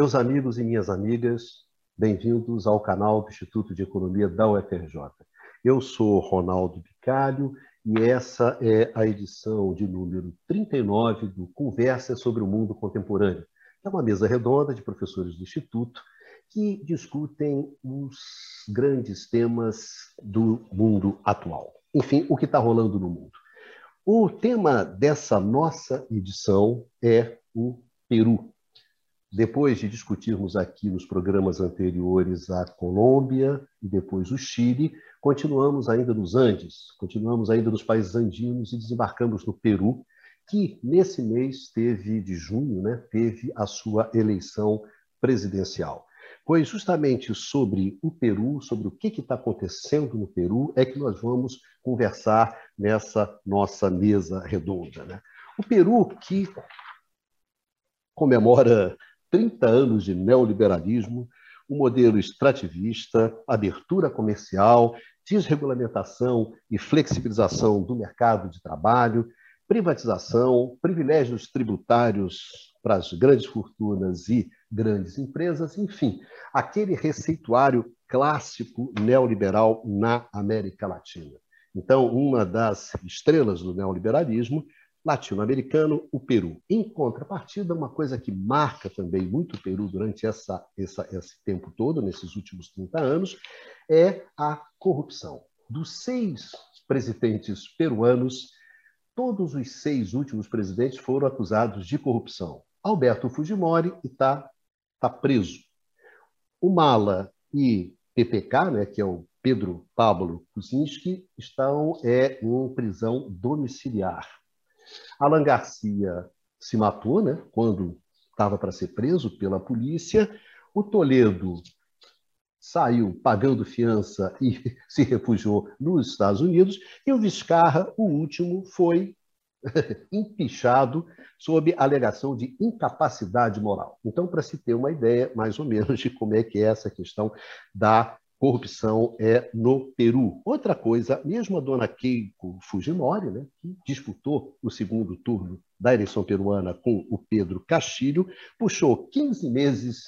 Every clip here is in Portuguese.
Meus amigos e minhas amigas, bem-vindos ao canal do Instituto de Economia da UFRJ. Eu sou Ronaldo Bicalho e essa é a edição de número 39 do Conversa sobre o Mundo Contemporâneo. É uma mesa redonda de professores do Instituto que discutem os grandes temas do mundo atual. Enfim, o que está rolando no mundo. O tema dessa nossa edição é o Peru. Depois de discutirmos aqui nos programas anteriores a Colômbia e depois o Chile, continuamos ainda nos Andes, continuamos ainda nos países andinos e desembarcamos no Peru, que nesse mês teve de junho, né, teve a sua eleição presidencial. Pois justamente sobre o Peru, sobre o que está acontecendo no Peru, é que nós vamos conversar nessa nossa mesa redonda. Né? O Peru que comemora 30 anos de neoliberalismo, um modelo extrativista, abertura comercial, desregulamentação e flexibilização do mercado de trabalho, privatização, privilégios tributários para as grandes fortunas e grandes empresas, enfim, aquele receituário clássico neoliberal na América Latina. Então, uma das estrelas do neoliberalismo latino-americano, o Peru. Em contrapartida, uma coisa que marca também muito o Peru durante essa, essa, esse tempo todo, nesses últimos 30 anos, é a corrupção. Dos seis presidentes peruanos, todos os seis últimos presidentes foram acusados de corrupção. Alberto Fujimori está tá preso. O Mala e PPK, né, que é o Pedro Pablo Kuczynski, estão é, em prisão domiciliar. Alan Garcia se matou, né, quando estava para ser preso pela polícia. O Toledo saiu pagando fiança e se refugiou nos Estados Unidos. E o Vizcarra, o último, foi empichado sob alegação de incapacidade moral. Então, para se ter uma ideia, mais ou menos, de como é que é essa questão da corrupção é no Peru. Outra coisa, mesmo a dona Keiko Fujimori, né, que disputou o segundo turno da eleição peruana com o Pedro Castilho, puxou 15 meses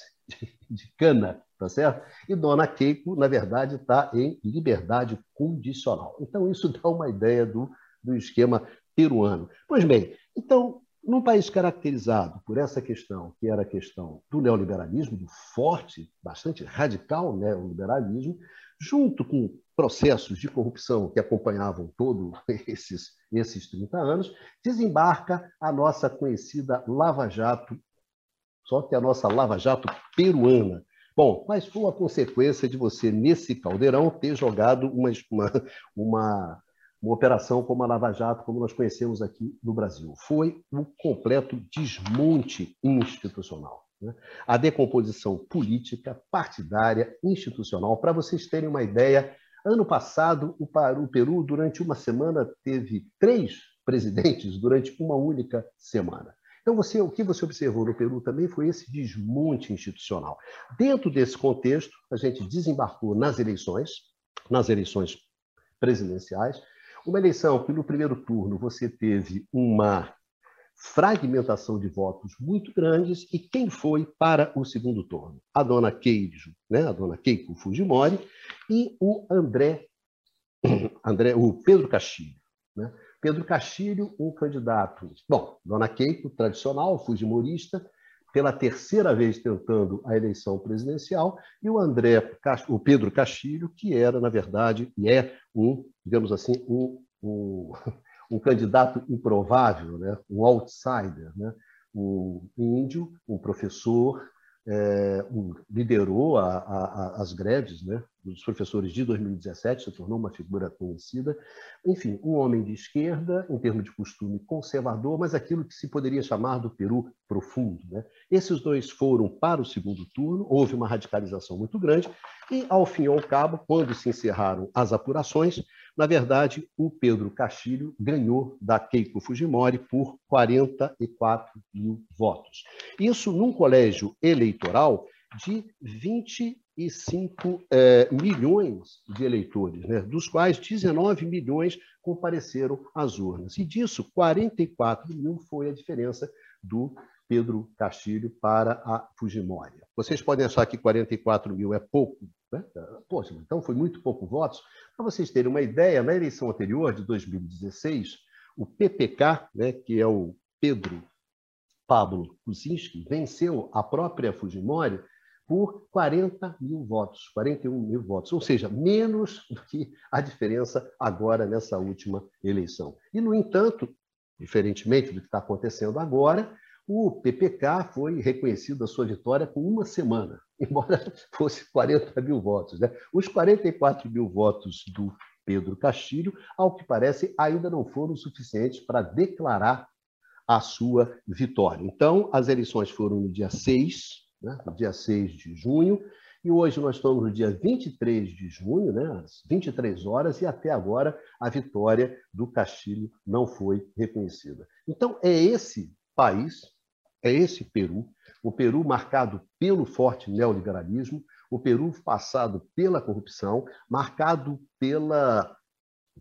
de cana, tá certo? E dona Keiko, na verdade, está em liberdade condicional. Então, isso dá uma ideia do, do esquema peruano. Pois bem, então, num país caracterizado por essa questão, que era a questão do neoliberalismo, do forte, bastante radical neoliberalismo, junto com processos de corrupção que acompanhavam todos esses, esses 30 anos, desembarca a nossa conhecida Lava Jato, só que a nossa Lava Jato peruana. Bom, mas foi uma consequência de você, nesse caldeirão, ter jogado uma, uma, uma uma operação como a Lava Jato, como nós conhecemos aqui no Brasil. Foi um completo desmonte institucional. Né? A decomposição política, partidária, institucional. Para vocês terem uma ideia, ano passado, o Peru, durante uma semana, teve três presidentes durante uma única semana. Então, você, o que você observou no Peru também foi esse desmonte institucional. Dentro desse contexto, a gente desembarcou nas eleições, nas eleições presidenciais, uma eleição que no primeiro turno você teve uma fragmentação de votos muito grandes e quem foi para o segundo turno? A dona Keijo, né? a dona Keiko Fujimori e o André, André o Pedro Castilho. Né? Pedro Castilho, um candidato, bom, dona Keiko, tradicional, fujimorista, pela terceira vez tentando a eleição presidencial, e o André, o Pedro Castilho, que era, na verdade, e é um, digamos assim, um, um, um candidato improvável, né? um outsider, né? um índio, um professor, é, um, liderou a, a, as greves né, dos professores de 2017, se tornou uma figura conhecida. Enfim, um homem de esquerda, em termos de costume conservador, mas aquilo que se poderia chamar do Peru profundo. Né? Esses dois foram para o segundo turno, houve uma radicalização muito grande, e, ao fim e ao cabo, quando se encerraram as apurações, na verdade, o Pedro Castilho ganhou da Keiko Fujimori por 44 mil votos. Isso num colégio eleitoral de 25 eh, milhões de eleitores, né? dos quais 19 milhões compareceram às urnas. E disso, 44 mil foi a diferença do Pedro Castilho para a Fujimori. Vocês podem achar que 44 mil é pouco, né? Poxa, então foi muito pouco votos. Para vocês terem uma ideia, na eleição anterior, de 2016, o PPK, né, que é o Pedro Pablo Kuczynski, venceu a própria Fujimori por 40 mil votos, 41 mil votos, ou seja, menos do que a diferença agora nessa última eleição. E, no entanto, diferentemente do que está acontecendo agora, o PPK foi reconhecido a sua vitória com uma semana, embora fosse 40 mil votos. Né? Os 44 mil votos do Pedro Castilho, ao que parece, ainda não foram suficientes para declarar a sua vitória. Então, as eleições foram no dia 6, né? no dia 6 de junho, e hoje nós estamos no dia 23 de junho, né? às 23 horas, e até agora a vitória do Castilho não foi reconhecida. Então, é esse país, é esse Peru, o Peru marcado pelo forte neoliberalismo, o Peru passado pela corrupção, marcado pela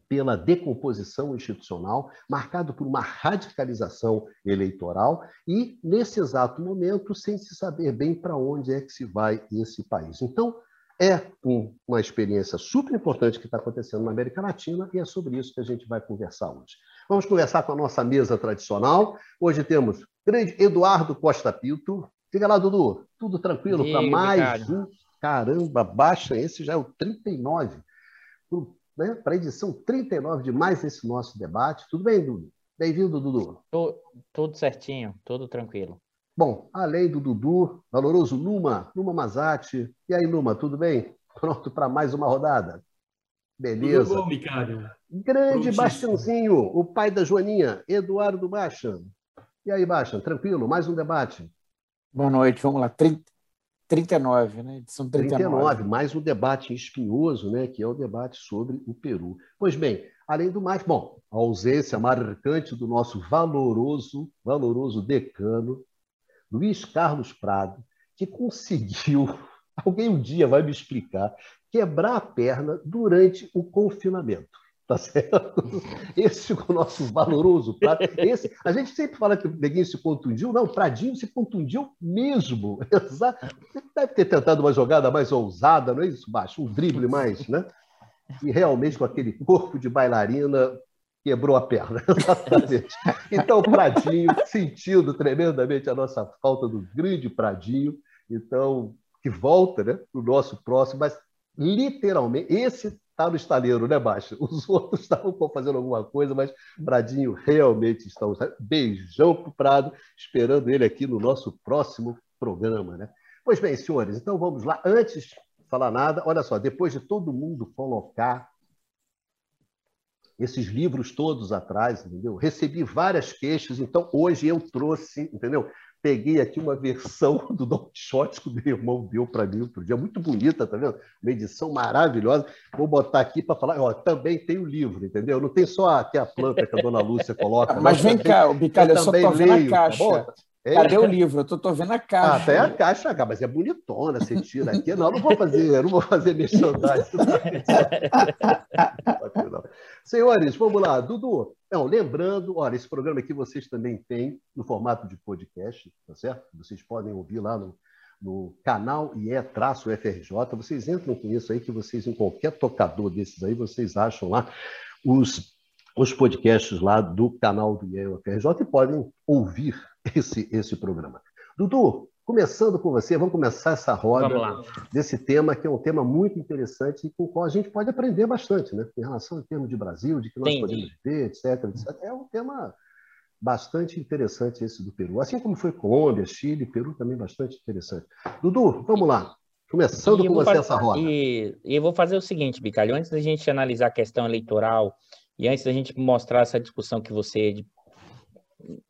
pela decomposição institucional, marcado por uma radicalização eleitoral e, nesse exato momento, sem se saber bem para onde é que se vai esse país. Então, é uma experiência super importante que está acontecendo na América Latina e é sobre isso que a gente vai conversar hoje. Vamos conversar com a nossa mesa tradicional. Hoje temos grande Eduardo Costa Pinto. Fica lá, Dudu. Tudo tranquilo para mais um. Caramba, baixa, esse já é o 39 né, para a edição 39 de mais esse nosso debate. Tudo bem, Dudu? Bem-vindo, Dudu. Tudo certinho, tudo tranquilo. Bom, além do Dudu, valoroso Numa, Numa Mazati. E aí, Numa, tudo bem? Pronto para mais uma rodada? Beleza. Tudo bom, Micário? Grande Bastiãozinho, o pai da Joaninha, Eduardo Baixa. E aí, Baixa, tranquilo? Mais um debate. Boa noite, vamos lá. 30, 39, né? Edição 39. 39, mais um debate espinhoso, né? Que é o debate sobre o Peru. Pois bem, além do mais, bom, a ausência marcante do nosso valoroso, valoroso decano, Luiz Carlos Prado, que conseguiu, alguém um dia vai me explicar, quebrar a perna durante o confinamento. Tá certo? Esse é o nosso valoroso Prado. Esse, a gente sempre fala que o Neguinho se contundiu. Não, o Pradinho se contundiu mesmo. Ele deve ter tentado uma jogada mais ousada, não é isso, Baixo? Um drible mais, né? E realmente com aquele corpo de bailarina quebrou a perna. Exatamente. Então, o Pradinho, sentindo tremendamente a nossa falta do grande Pradinho, então, que volta né, para o nosso próximo, mas literalmente, esse está no estaleiro, né, Baixa? Os outros estavam fazendo alguma coisa, mas Pradinho realmente está estaleiro. Beijão para o Prado, esperando ele aqui no nosso próximo programa, né? Pois bem, senhores, então vamos lá. Antes de falar nada, olha só, depois de todo mundo colocar esses livros todos atrás, entendeu? Recebi várias queixas, então hoje eu trouxe, entendeu? Peguei aqui uma versão do Don Quixote que o meu irmão deu para mim outro dia, muito bonita, tá vendo? Uma edição maravilhosa. Vou botar aqui para falar, ó, também tem o livro, entendeu? Não tem só aqui a planta que a dona Lúcia coloca. Mas vem cá, o Bicalho, eu, eu só vendo a tá caixa. Tá é. Cadê o livro? Eu estou vendo a caixa. Ah, até a caixa, mas é bonitona, você tira aqui. Não, não vou fazer, não vou fazer merchandising. Senhores, vamos lá. Dudu, não, lembrando, olha, esse programa aqui vocês também têm no formato de podcast, tá certo? Vocês podem ouvir lá no, no canal IE-FRJ. Vocês entram com isso aí, que vocês, em qualquer tocador desses aí, vocês acham lá os, os podcasts lá do canal do IE-FRJ e podem ouvir esse, esse programa. Dudu, começando com você, vamos começar essa roda desse tema, que é um tema muito interessante e com o qual a gente pode aprender bastante, né? Em relação ao termo de Brasil, de que nós Entendi. podemos viver, etc, etc. É um tema bastante interessante esse do Peru. Assim como foi Colômbia, Chile, Peru também bastante interessante. Dudu, vamos lá. Começando com você fazer, essa roda. E, e eu vou fazer o seguinte, Bicalho, antes da gente analisar a questão eleitoral e antes da gente mostrar essa discussão que você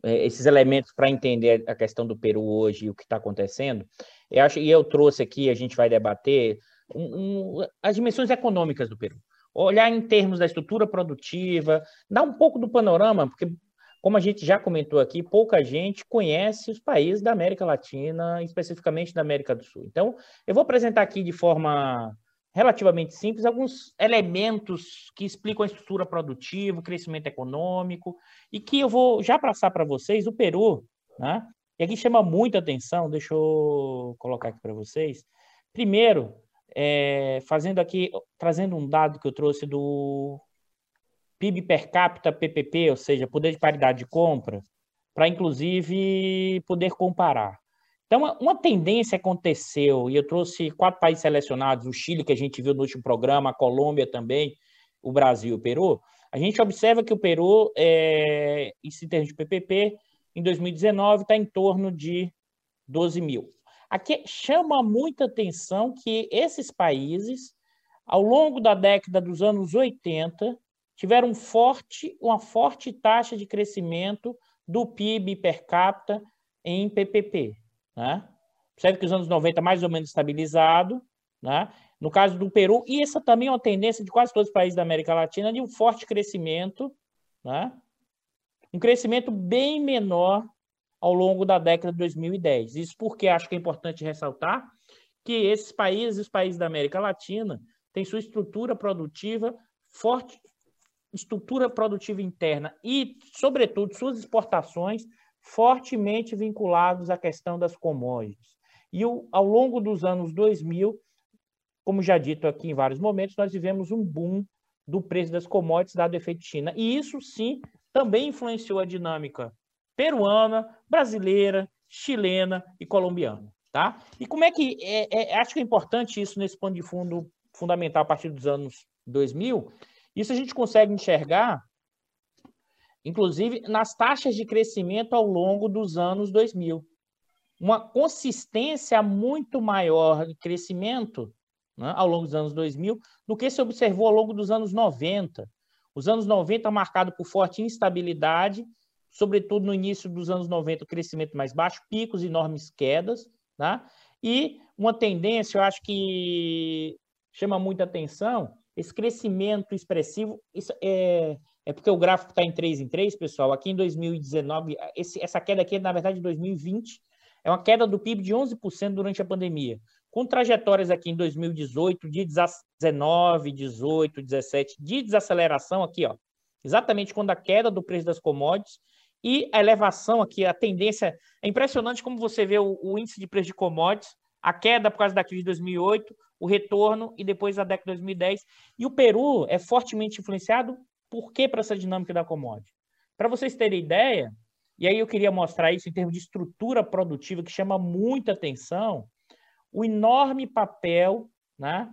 é, esses elementos para entender a questão do Peru hoje e o que está acontecendo, eu acho, e eu trouxe aqui, a gente vai debater um, um, as dimensões econômicas do Peru. Olhar em termos da estrutura produtiva, dar um pouco do panorama, porque, como a gente já comentou aqui, pouca gente conhece os países da América Latina, especificamente da América do Sul. Então, eu vou apresentar aqui de forma relativamente simples, alguns elementos que explicam a estrutura produtiva, o crescimento econômico, e que eu vou já passar para vocês. O Peru, né, E aqui chama muita atenção, deixa eu colocar aqui para vocês. Primeiro, é, fazendo aqui, trazendo um dado que eu trouxe do PIB per capita PPP, ou seja, poder de paridade de compra, para inclusive poder comparar. Então, uma tendência aconteceu, e eu trouxe quatro países selecionados, o Chile, que a gente viu no último programa, a Colômbia também, o Brasil e o Peru. A gente observa que o Peru, é, em termos de PPP, em 2019 está em torno de 12 mil. Aqui chama muita atenção que esses países, ao longo da década dos anos 80, tiveram um forte, uma forte taxa de crescimento do PIB per capita em PPP. Né? Percebe que os anos 90 mais ou menos estabilizado, né? no caso do Peru, e essa também é uma tendência de quase todos os países da América Latina, de um forte crescimento, né? um crescimento bem menor ao longo da década de 2010. Isso porque acho que é importante ressaltar que esses países, os países da América Latina, têm sua estrutura produtiva forte, estrutura produtiva interna e, sobretudo, suas exportações fortemente vinculados à questão das commodities. E ao longo dos anos 2000, como já dito aqui em vários momentos, nós vivemos um boom do preço das commodities dado o efeito China. E isso sim também influenciou a dinâmica peruana, brasileira, chilena e colombiana. Tá? E como é que. É, é, acho que é importante isso nesse pano de fundo fundamental a partir dos anos 2000. Isso a gente consegue enxergar inclusive nas taxas de crescimento ao longo dos anos 2000. Uma consistência muito maior de crescimento né, ao longo dos anos 2000 do que se observou ao longo dos anos 90. Os anos 90 marcado por forte instabilidade, sobretudo no início dos anos 90, o crescimento mais baixo, picos, enormes quedas, né? e uma tendência, eu acho que chama muita atenção, esse crescimento expressivo, isso é, é porque o gráfico está em 3 em 3, pessoal. Aqui em 2019, esse, essa queda aqui é, na verdade, de 2020. É uma queda do PIB de 11% durante a pandemia. Com trajetórias aqui em 2018, de 19, 18, 17, de desaceleração aqui, ó. Exatamente quando a queda do preço das commodities e a elevação aqui, a tendência. É impressionante como você vê o, o índice de preço de commodities, a queda por causa da crise de 2008, o retorno e depois a década de 2010. E o Peru é fortemente influenciado por que para essa dinâmica da commodity? Para vocês terem ideia, e aí eu queria mostrar isso em termos de estrutura produtiva, que chama muita atenção, o enorme papel né,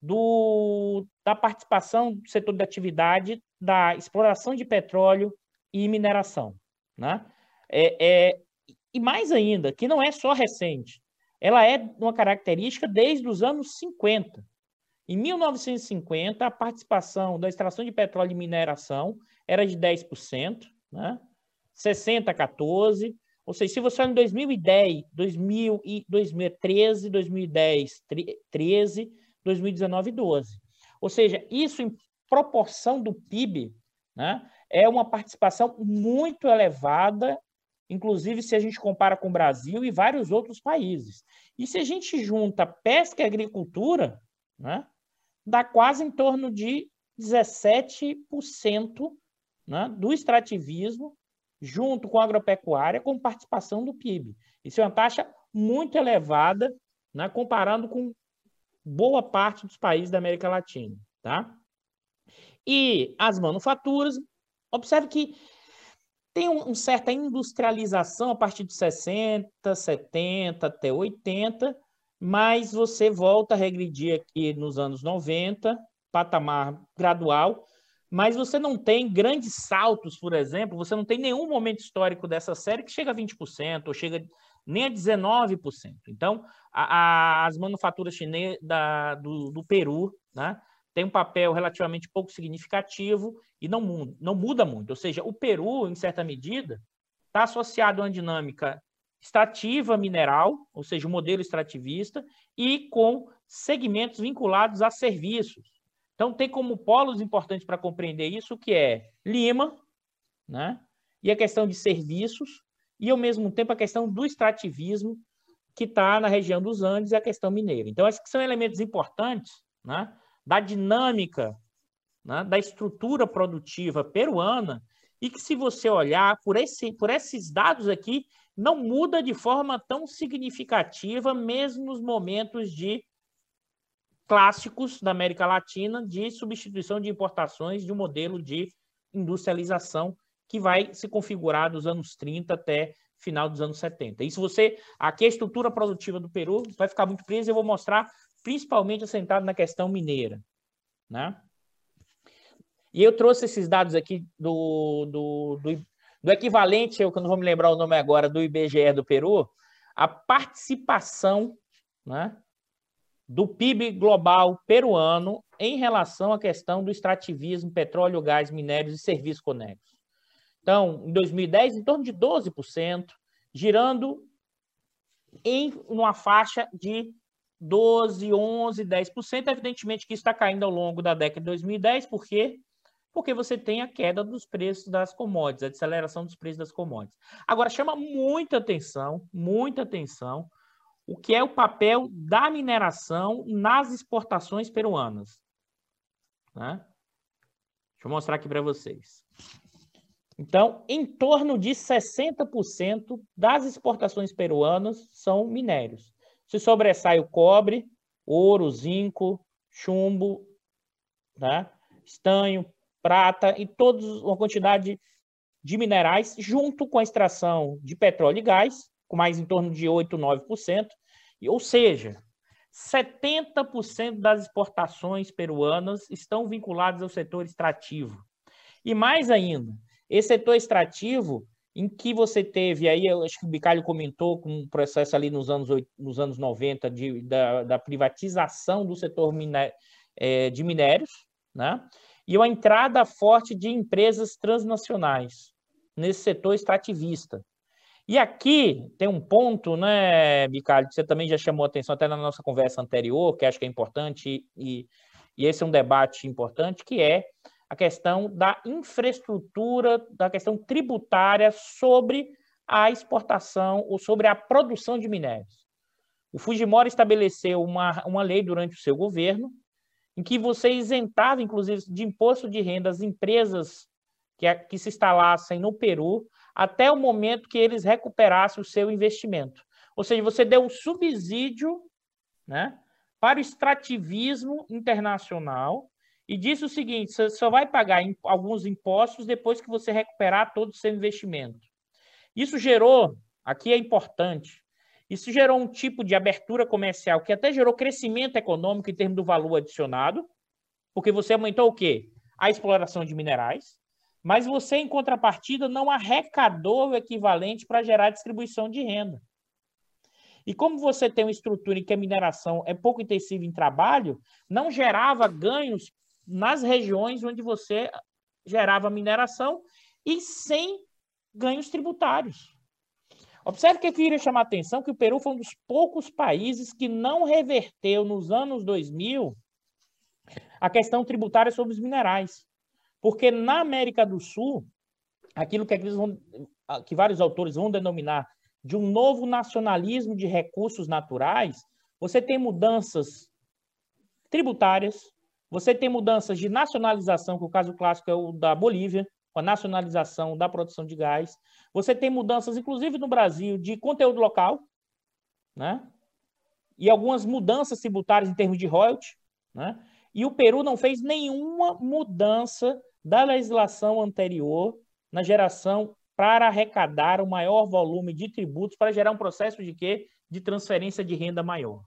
do, da participação do setor de atividade da exploração de petróleo e mineração. Né? É, é, e mais ainda, que não é só recente, ela é uma característica desde os anos 50. Em 1950, a participação da extração de petróleo e mineração era de 10%, né? 60 14, ou seja, se você em 2010, 2000 e 2013, 2010, 13, 2019, 12. Ou seja, isso em proporção do PIB, né, é uma participação muito elevada, inclusive se a gente compara com o Brasil e vários outros países. E se a gente junta pesca e agricultura, né, dá quase em torno de 17% né, do extrativismo, junto com a agropecuária, com participação do PIB. Isso é uma taxa muito elevada, né, comparando com boa parte dos países da América Latina. Tá? E as manufaturas, observe que tem uma um certa industrialização a partir de 60, 70 até 80, mas você volta a regredir aqui nos anos 90, patamar gradual, mas você não tem grandes saltos, por exemplo, você não tem nenhum momento histórico dessa série que chega a 20%, ou chega nem a 19%. Então, a, a, as manufaturas chinesas da, do, do, Peru né, têm um papel relativamente pouco significativo e não, não muda muito. Ou seja, o Peru, em certa medida, está associado a uma dinâmica extrativa mineral, ou seja, o modelo extrativista, e com segmentos vinculados a serviços. Então, tem como polos importantes para compreender isso, que é Lima, né? e a questão de serviços, e, ao mesmo tempo, a questão do extrativismo, que está na região dos Andes, e a questão mineira. Então, esses são elementos importantes né? da dinâmica, né? da estrutura produtiva peruana, e que, se você olhar por, esse, por esses dados aqui, não muda de forma tão significativa, mesmo nos momentos de clássicos da América Latina de substituição de importações de um modelo de industrialização que vai se configurar dos anos 30 até final dos anos 70. Isso você, aqui a estrutura produtiva do Peru vai ficar muito presa, eu vou mostrar principalmente assentado na questão mineira, né? E eu trouxe esses dados aqui do, do, do, do equivalente, eu não vou me lembrar o nome agora, do IBGE do Peru, a participação né, do PIB global peruano em relação à questão do extrativismo, petróleo, gás, minérios e serviços conexos. Então, em 2010, em torno de 12%, girando em uma faixa de 12, 11, 10%. Evidentemente que isso está caindo ao longo da década de 2010, por quê? Porque você tem a queda dos preços das commodities, a desaceleração dos preços das commodities. Agora, chama muita atenção, muita atenção, o que é o papel da mineração nas exportações peruanas. Né? Deixa eu mostrar aqui para vocês. Então, em torno de 60% das exportações peruanas são minérios. Se sobressai o cobre, ouro, zinco, chumbo, né? estanho, prata e toda uma quantidade de minerais, junto com a extração de petróleo e gás, com mais em torno de 8, 9%, ou seja, 70% das exportações peruanas estão vinculadas ao setor extrativo. E mais ainda, esse setor extrativo, em que você teve, aí eu acho que o Bicalho comentou com um processo ali nos anos, nos anos 90 de, da, da privatização do setor é, de minérios, né? E uma entrada forte de empresas transnacionais nesse setor extrativista. E aqui tem um ponto, né, Bicalho, que você também já chamou atenção até na nossa conversa anterior, que acho que é importante, e, e esse é um debate importante, que é a questão da infraestrutura, da questão tributária sobre a exportação ou sobre a produção de minérios. O Fujimori estabeleceu uma, uma lei durante o seu governo em que você isentava, inclusive, de imposto de renda as empresas que, que se instalassem no Peru até o momento que eles recuperassem o seu investimento. Ou seja, você deu um subsídio né, para o extrativismo internacional e disse o seguinte: você só vai pagar alguns impostos depois que você recuperar todo o seu investimento. Isso gerou, aqui é importante, isso gerou um tipo de abertura comercial que até gerou crescimento econômico em termos do valor adicionado, porque você aumentou o quê? A exploração de minerais, mas você, em contrapartida, não arrecadou o equivalente para gerar distribuição de renda. E como você tem uma estrutura em que a mineração é pouco intensiva em trabalho, não gerava ganhos nas regiões onde você gerava mineração e sem ganhos tributários. Observe que eu queria chamar a atenção que o Peru foi um dos poucos países que não reverteu nos anos 2000 a questão tributária sobre os minerais. Porque na América do Sul, aquilo que, vão, que vários autores vão denominar de um novo nacionalismo de recursos naturais, você tem mudanças tributárias, você tem mudanças de nacionalização, que o caso clássico é o da Bolívia, com a nacionalização da produção de gás. Você tem mudanças, inclusive no Brasil, de conteúdo local, né? E algumas mudanças tributárias em termos de royalty, né? E o Peru não fez nenhuma mudança da legislação anterior na geração para arrecadar o maior volume de tributos para gerar um processo de quê? De transferência de renda maior.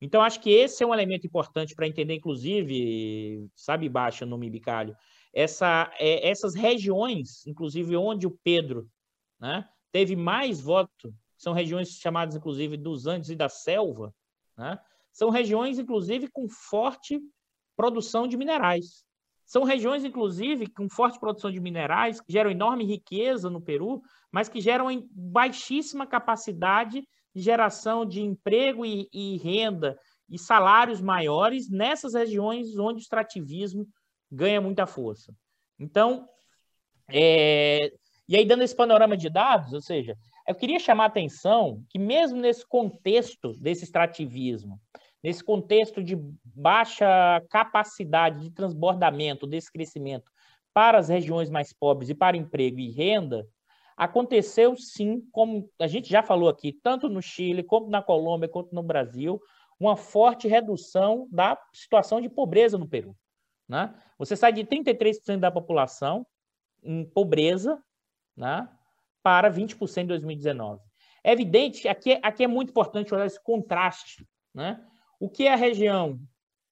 Então, acho que esse é um elemento importante para entender, inclusive, sabe, Baixa, no Mibicalho, essa, é, essas regiões, inclusive onde o Pedro né, teve mais voto, são regiões chamadas, inclusive, dos Andes e da Selva, né, são regiões, inclusive, com forte produção de minerais. São regiões, inclusive, com forte produção de minerais, que geram enorme riqueza no Peru, mas que geram baixíssima capacidade de geração de emprego e, e renda e salários maiores nessas regiões onde o extrativismo ganha muita força. Então, é... e aí dando esse panorama de dados, ou seja, eu queria chamar a atenção que mesmo nesse contexto desse extrativismo, nesse contexto de baixa capacidade de transbordamento desse crescimento para as regiões mais pobres e para emprego e renda, aconteceu sim, como a gente já falou aqui, tanto no Chile, como na Colômbia, quanto no Brasil, uma forte redução da situação de pobreza no Peru. Né? Você sai de 33% da população em pobreza né, para 20% em 2019. É evidente, aqui, aqui é muito importante olhar esse contraste. Né? O que é a região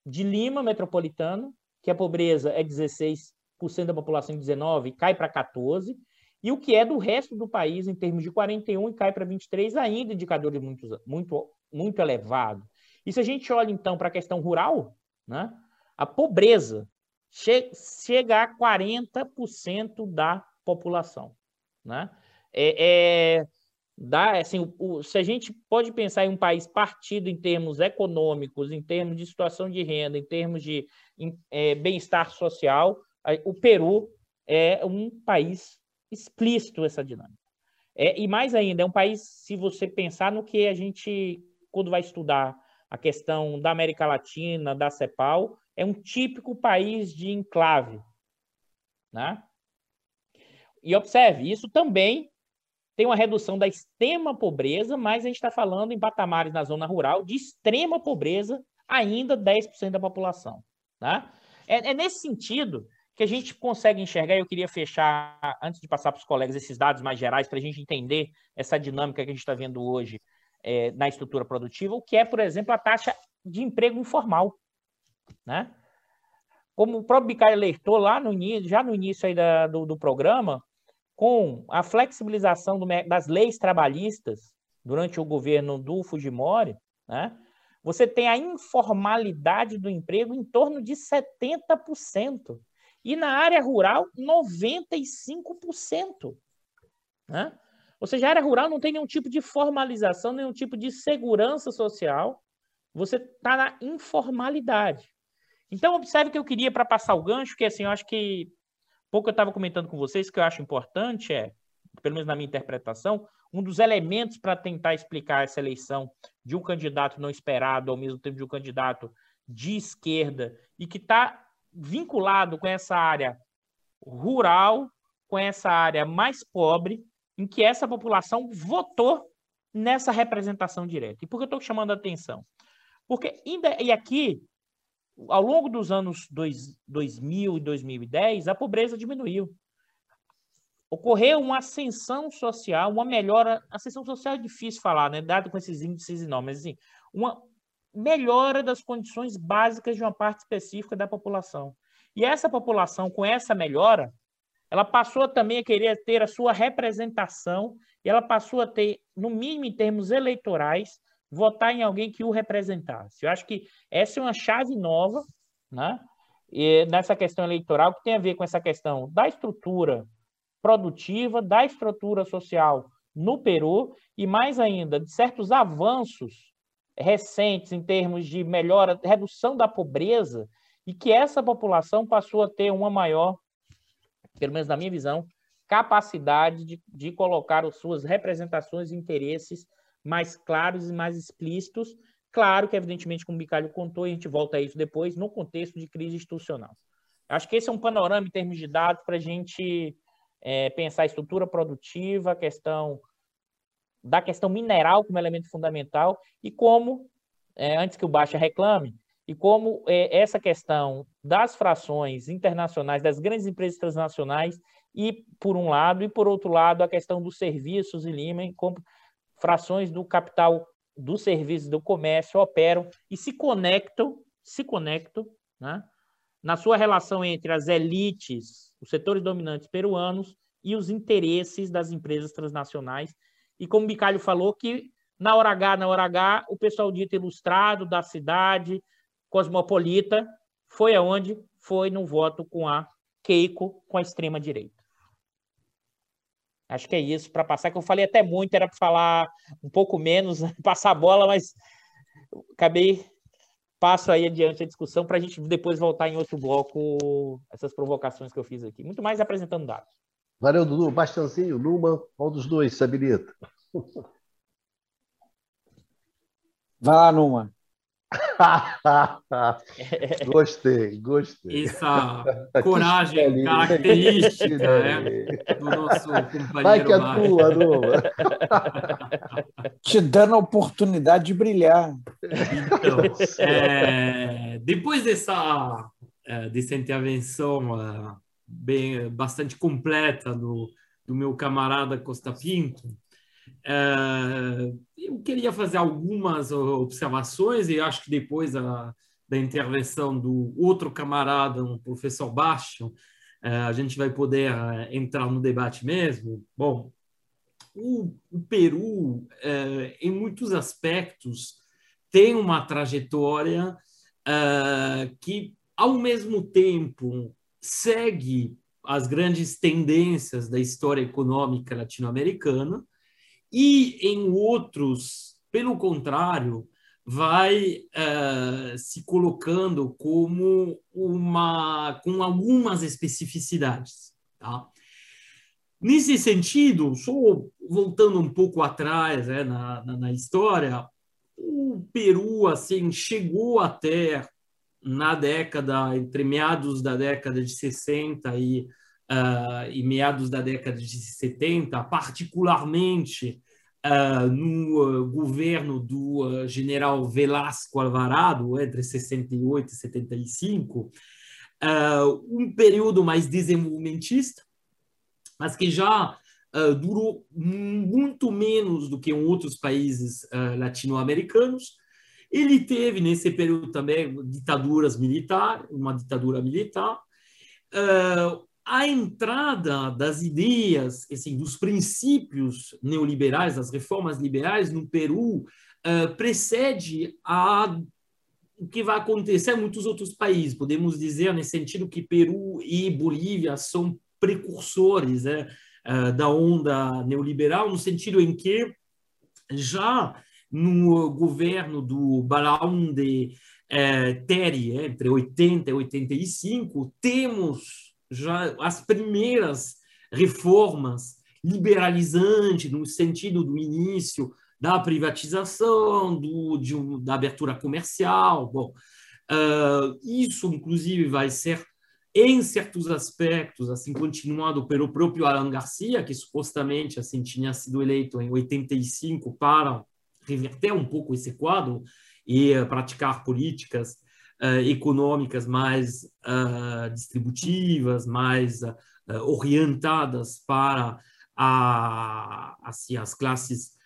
de Lima metropolitano, que a pobreza é 16% da população em 19 e cai para 14%, e o que é do resto do país em termos de 41 e cai para 23, ainda indicadores muito, muito, muito elevado. E se a gente olha então para a questão rural, né, a pobreza che chega a 40% da população. Né? É, é, dá, assim, o, se a gente pode pensar em um país partido em termos econômicos, em termos de situação de renda, em termos de é, bem-estar social, o Peru é um país explícito essa dinâmica. É, e mais ainda, é um país, se você pensar no que a gente, quando vai estudar a questão da América Latina, da CEPAL, é um típico país de enclave. Né? E observe, isso também tem uma redução da extrema pobreza, mas a gente está falando em patamares na zona rural de extrema pobreza, ainda 10% da população. Tá? É, é, nesse sentido que a gente consegue enxergar, eu queria fechar, antes de passar para os colegas, esses dados mais gerais, para a gente entender essa dinâmica que a gente está vendo hoje é, na estrutura produtiva, o que é, por exemplo, a taxa de emprego informal. Né? Como o próprio Bicário alertou lá no, já no início aí da, do, do programa, com a flexibilização do, das leis trabalhistas durante o governo do Fujimori, né, você tem a informalidade do emprego em torno de 70%. E na área rural, 95%. Né? Ou seja, a área rural não tem nenhum tipo de formalização, nenhum tipo de segurança social. Você está na informalidade. Então, observe que eu queria, para passar o gancho, que assim, eu acho que pouco eu estava comentando com vocês, que eu acho importante é, pelo menos na minha interpretação, um dos elementos para tentar explicar essa eleição de um candidato não esperado, ao mesmo tempo de um candidato de esquerda, e que está vinculado com essa área rural, com essa área mais pobre, em que essa população votou nessa representação direta. E por que eu estou chamando a atenção? Porque, e aqui, ao longo dos anos dois, 2000 e 2010, a pobreza diminuiu. Ocorreu uma ascensão social, uma melhora. Ascensão social é difícil falar, né? Dado com esses índices enormes, mas assim, uma melhora das condições básicas de uma parte específica da população. E essa população, com essa melhora, ela passou também a querer ter a sua representação e ela passou a ter, no mínimo em termos eleitorais, votar em alguém que o representasse. Eu acho que essa é uma chave nova, né? E nessa questão eleitoral que tem a ver com essa questão da estrutura produtiva, da estrutura social no Peru e mais ainda de certos avanços recentes em termos de melhora, redução da pobreza e que essa população passou a ter uma maior, pelo menos na minha visão, capacidade de, de colocar as suas representações e interesses mais claros e mais explícitos. Claro que, evidentemente, como o Bicalho contou, e a gente volta a isso depois, no contexto de crise institucional. Acho que esse é um panorama em termos de dados para a gente é, pensar a estrutura produtiva, a questão da questão mineral como elemento fundamental e como, é, antes que o Baixa reclame, e como é, essa questão das frações internacionais, das grandes empresas transnacionais, e por um lado, e por outro lado, a questão dos serviços em Lima, como frações do capital do serviço do comércio operam e se conectam, se conectam, né, na sua relação entre as elites, os setores dominantes peruanos e os interesses das empresas transnacionais. E como o Bicalho falou, que na hora H, na hora H, o pessoal dito ilustrado da cidade, cosmopolita, foi aonde? Foi no voto com a Keiko, com a extrema-direita. Acho que é isso para passar, que eu falei até muito, era para falar um pouco menos, passar a bola, mas acabei passo aí adiante a discussão para a gente depois voltar em outro bloco essas provocações que eu fiz aqui. Muito mais apresentando dados. Valeu, Dudu. Bastanzinho, Numa, qual dos dois se habilita? Vai lá, Numa. gostei, gostei. Essa coragem característica né, do nosso companheiro. Vai que é tua, Numa. Te dando a oportunidade de brilhar. Então, é, depois dessa, é, dessa intervenção é, bem, bastante completa do, do meu camarada Costa Pinto, é, eu queria fazer algumas observações e acho que depois a, da intervenção do outro camarada, o professor Baixo, é, a gente vai poder entrar no debate mesmo. Bom, o, o Peru, em muitos aspectos, tem uma trajetória que, ao mesmo tempo, segue as grandes tendências da história econômica latino-americana, e em outros, pelo contrário, vai uh, se colocando como uma com algumas especificidades. Tá? Nesse sentido, só voltando um pouco atrás né, na, na, na, história, o Peru assim chegou até na década entre meados da década de 60 e uh, e meados da década de 70, particularmente uh, no uh, governo do general Velasco Alvarado, entre 68 e 75, um período mais desenvolvimentista, mas que já durou muito menos do que em outros países latino-americanos. Ele teve nesse período também ditaduras militares, uma ditadura militar, a entrada das ideias, assim, dos princípios neoliberais, das reformas liberais no Peru, uh, precede a o que vai acontecer em muitos outros países. Podemos dizer, nesse sentido, que Peru e Bolívia são precursores né, uh, da onda neoliberal, no sentido em que já no governo do Balaão de eh, Terry, entre 80 e 85, temos já as primeiras reformas liberalizantes, no sentido do início da privatização, do, de da abertura comercial. Bom, uh, isso, inclusive, vai ser, em certos aspectos, assim continuado pelo próprio Alan Garcia, que supostamente assim tinha sido eleito em 85 para reverter um pouco esse quadro e uh, praticar políticas uh, econômicas mais uh, distributivas, mais uh, orientadas para a, assim, as classes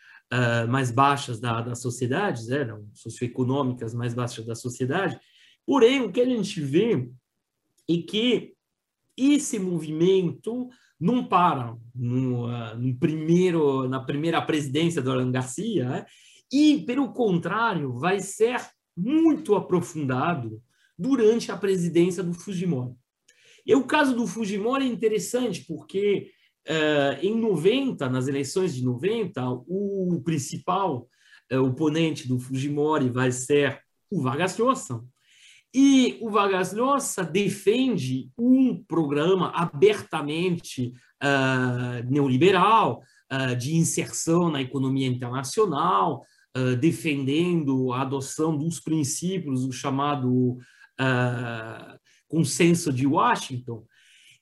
mais baixas da, da sociedade, né, não, socioeconômicas mais baixas da sociedade. Porém, o que a gente vê é que esse movimento não para no, no, primeiro, na primeira presidência do Alan Garcia, né? e, pelo contrário, vai ser muito aprofundado durante a presidência do Fujimori. E o caso do Fujimori é interessante porque uh, em 90, nas eleições de 90, o principal uh, oponente do Fujimori vai ser o Vargas Llosa. E o Vargas Llosa defende um programa abertamente uh, neoliberal, de inserção na economia internacional, defendendo a adoção dos princípios do chamado uh, consenso de Washington.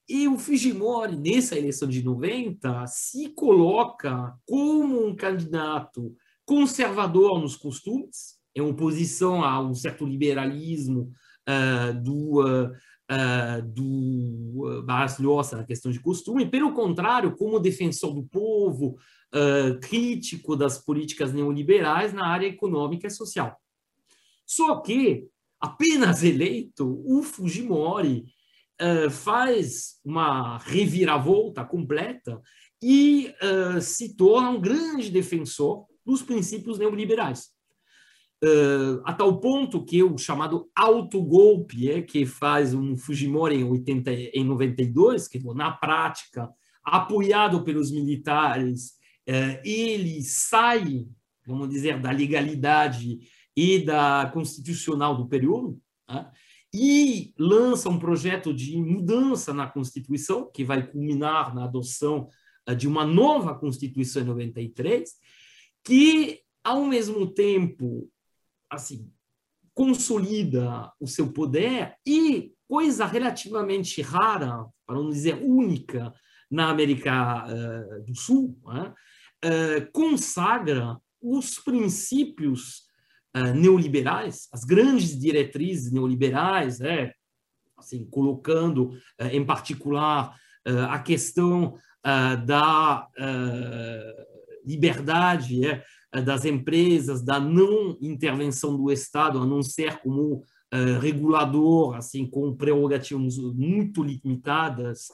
E o Fujimori, nessa eleição de 90, se coloca como um candidato conservador nos costumes, em oposição a um certo liberalismo uh, do, uh, uh, do Barras Llosa na questão de costume, pelo contrário, como defensor do povo, uh, crítico das políticas neoliberais na área econômica e social. Só que, apenas eleito, o Fujimori uh, faz uma reviravolta completa e se torna um grande defensor dos princípios neoliberais. Uh, a tal ponto que o chamado autogolpe, é, que faz um Fujimori em, 80, em 92, que na prática, apoiado pelos militares é, ele sai, vamos dizer, da legalidade e da constitucional do período, né? e lança um projeto de mudança na Constituição, que vai culminar na adoção é, de uma nova Constituição em 93, que, ao mesmo tempo, assim, consolida o seu poder e, coisa relativamente rara, para não dizer única, na América uh, do Sul, né? uh, consagra os princípios uh, neoliberais, as grandes diretrizes neoliberais, né? assim, colocando em particular a questão da liberdade é, das empresas, da não intervenção do Estado, a não ser como uh, regulador, assim, com prerrogativas muito limitadas,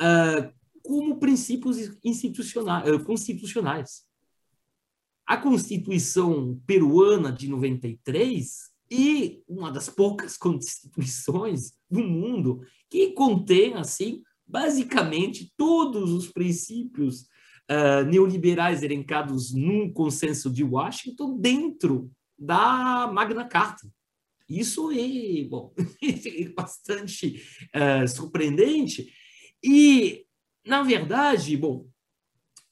uh, como princípios institucionais, uh, constitucionais. A Constituição peruana de 93 e uma das poucas constituições do mundo que contém assim basicamente todos os princípios uh, neoliberais elencados num consenso de Washington dentro da Magna Carta. Isso é, bom, é bastante uh, surpreendente. E, na verdade, bom,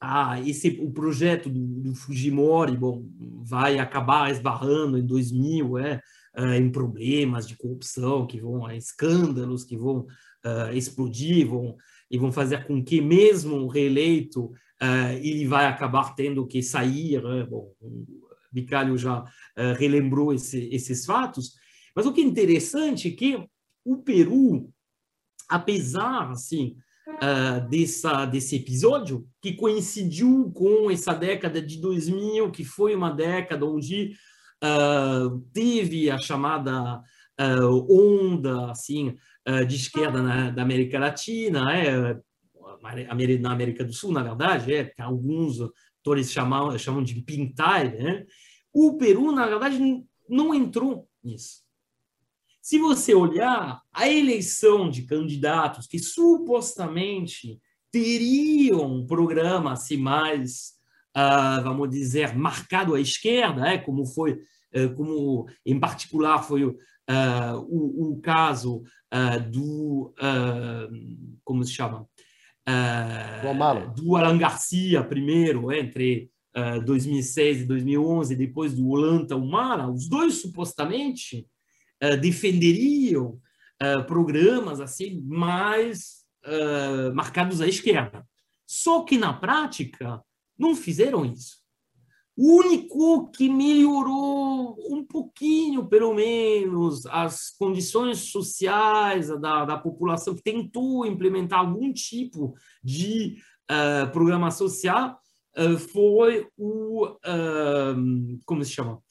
ah, esse, o projeto do, do, Fujimori bom, vai acabar esbarrando em 2000 é, uh, em problemas de corrupção, que vão a escândalos, que vão uh, explodir vão, e vão fazer com que, mesmo reeleito, ele vai acabar tendo que sair. Né? Bom, o Bicalho já uh, relembrou esse, esses fatos, mas o que é interessante é que o Peru, apesar assim, uh, dessa, desse episódio, que coincidiu com essa década de 2000, que foi uma década onde teve a chamada onda assim, de esquerda na, da América Latina, é, na América do Sul, na verdade, é, que alguns autores chamam, chamam de pintar, né? o Peru, na verdade, não entrou nisso. Se você olhar a eleição de candidatos que supostamente teriam um programa assim, mais, uh, vamos dizer, marcado à esquerda, é, como foi, uh, como em particular foi uh, o, o, caso do, como se chama, uh, do Alan Garcia primeiro, entre uh, eh, 2006 e 2011, depois do Olanta Humala, os dois supostamente uh, defenderiam programas assim mais marcados à esquerda. Só que na prática não fizeram isso. O único que melhorou um pouquinho, pelo menos, as condições sociais da, da população, que tentou implementar algum tipo de uh, programa social, uh, foi o. Uh, como se chama?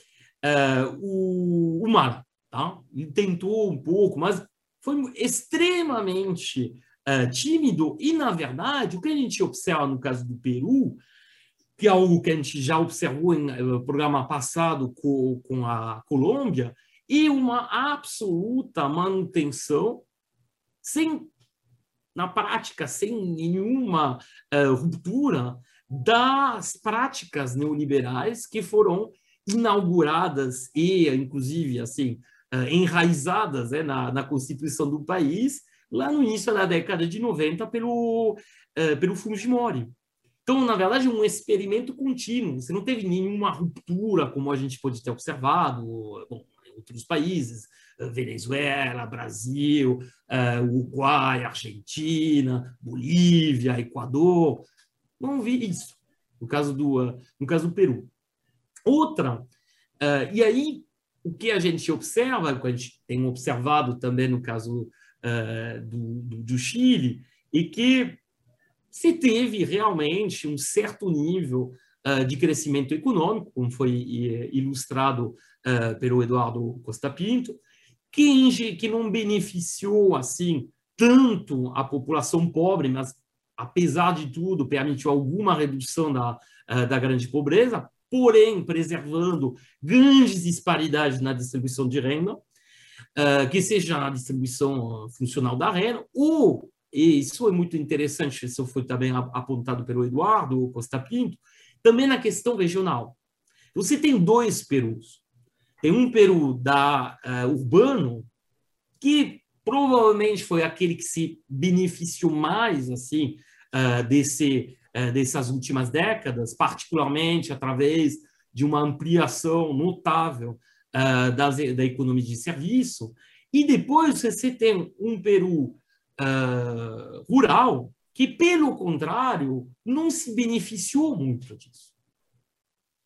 o, o MAR. Tá? Ele tentou um pouco, mas foi extremamente tímido. E, na verdade, o que a gente observa no caso do Peru que é algo que a gente já observou no eh, programa passado com, com a Colômbia, e uma absoluta manutenção, sem, na prática, sem nenhuma uh, ruptura das práticas neoliberais que foram inauguradas e, inclusive, assim, uh, enraizadas né, na, na Constituição do país lá no início da década de 90 pelo, uh, pelo Fujimori. Então, na verdade, um experimento contínuo. Você não teve nenhuma ruptura, como a gente pode ter observado bom, em outros países, eh, Venezuela, Brasil, uh, Uruguai, Argentina, Bolívia, Equador. Não vi isso no caso do, uh, no caso do Peru. Outra, e aí o que a gente observa, o que a gente tem observado também no caso do, do, do Chile, e que se teve realmente um certo nível uh, de crescimento econômico, como foi uh, ilustrado uh, pelo Eduardo Costa Pinto, que, que não beneficiou assim tanto a população pobre, mas apesar de tudo permitiu alguma redução da, da grande pobreza, porém preservando grandes disparidades na distribuição de renda, que seja na distribuição funcional da renda ou e isso é muito interessante, isso foi também apontado pelo Eduardo Costa Pinto, também na questão regional. Você tem dois Perus. Tem um Peru da uh, urbano, que provavelmente foi aquele que se beneficiou mais assim uh, desse, uh, dessas últimas décadas, particularmente através de uma ampliação notável das, da economia de serviço, e depois você tem um Peru uh, rural que, pelo contrário, não se beneficiou muito disso.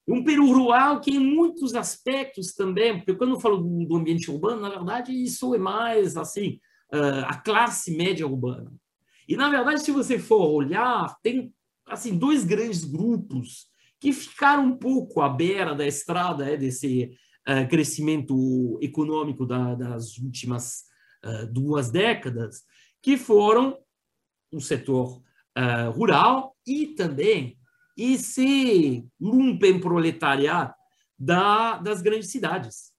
Um Peru rural que, em muitos aspectos também, porque quando eu falo do, ambiente urbano, na verdade, isso é mais assim uh, a classe média urbana. E, na verdade, se você for olhar, tem assim dois grandes grupos que ficaram um pouco à beira da estrada é, desse uh, crescimento econômico da, das últimas uh, duas décadas, que foram o setor uh, rural e também esse lumpenproletariado da, das grandes cidades,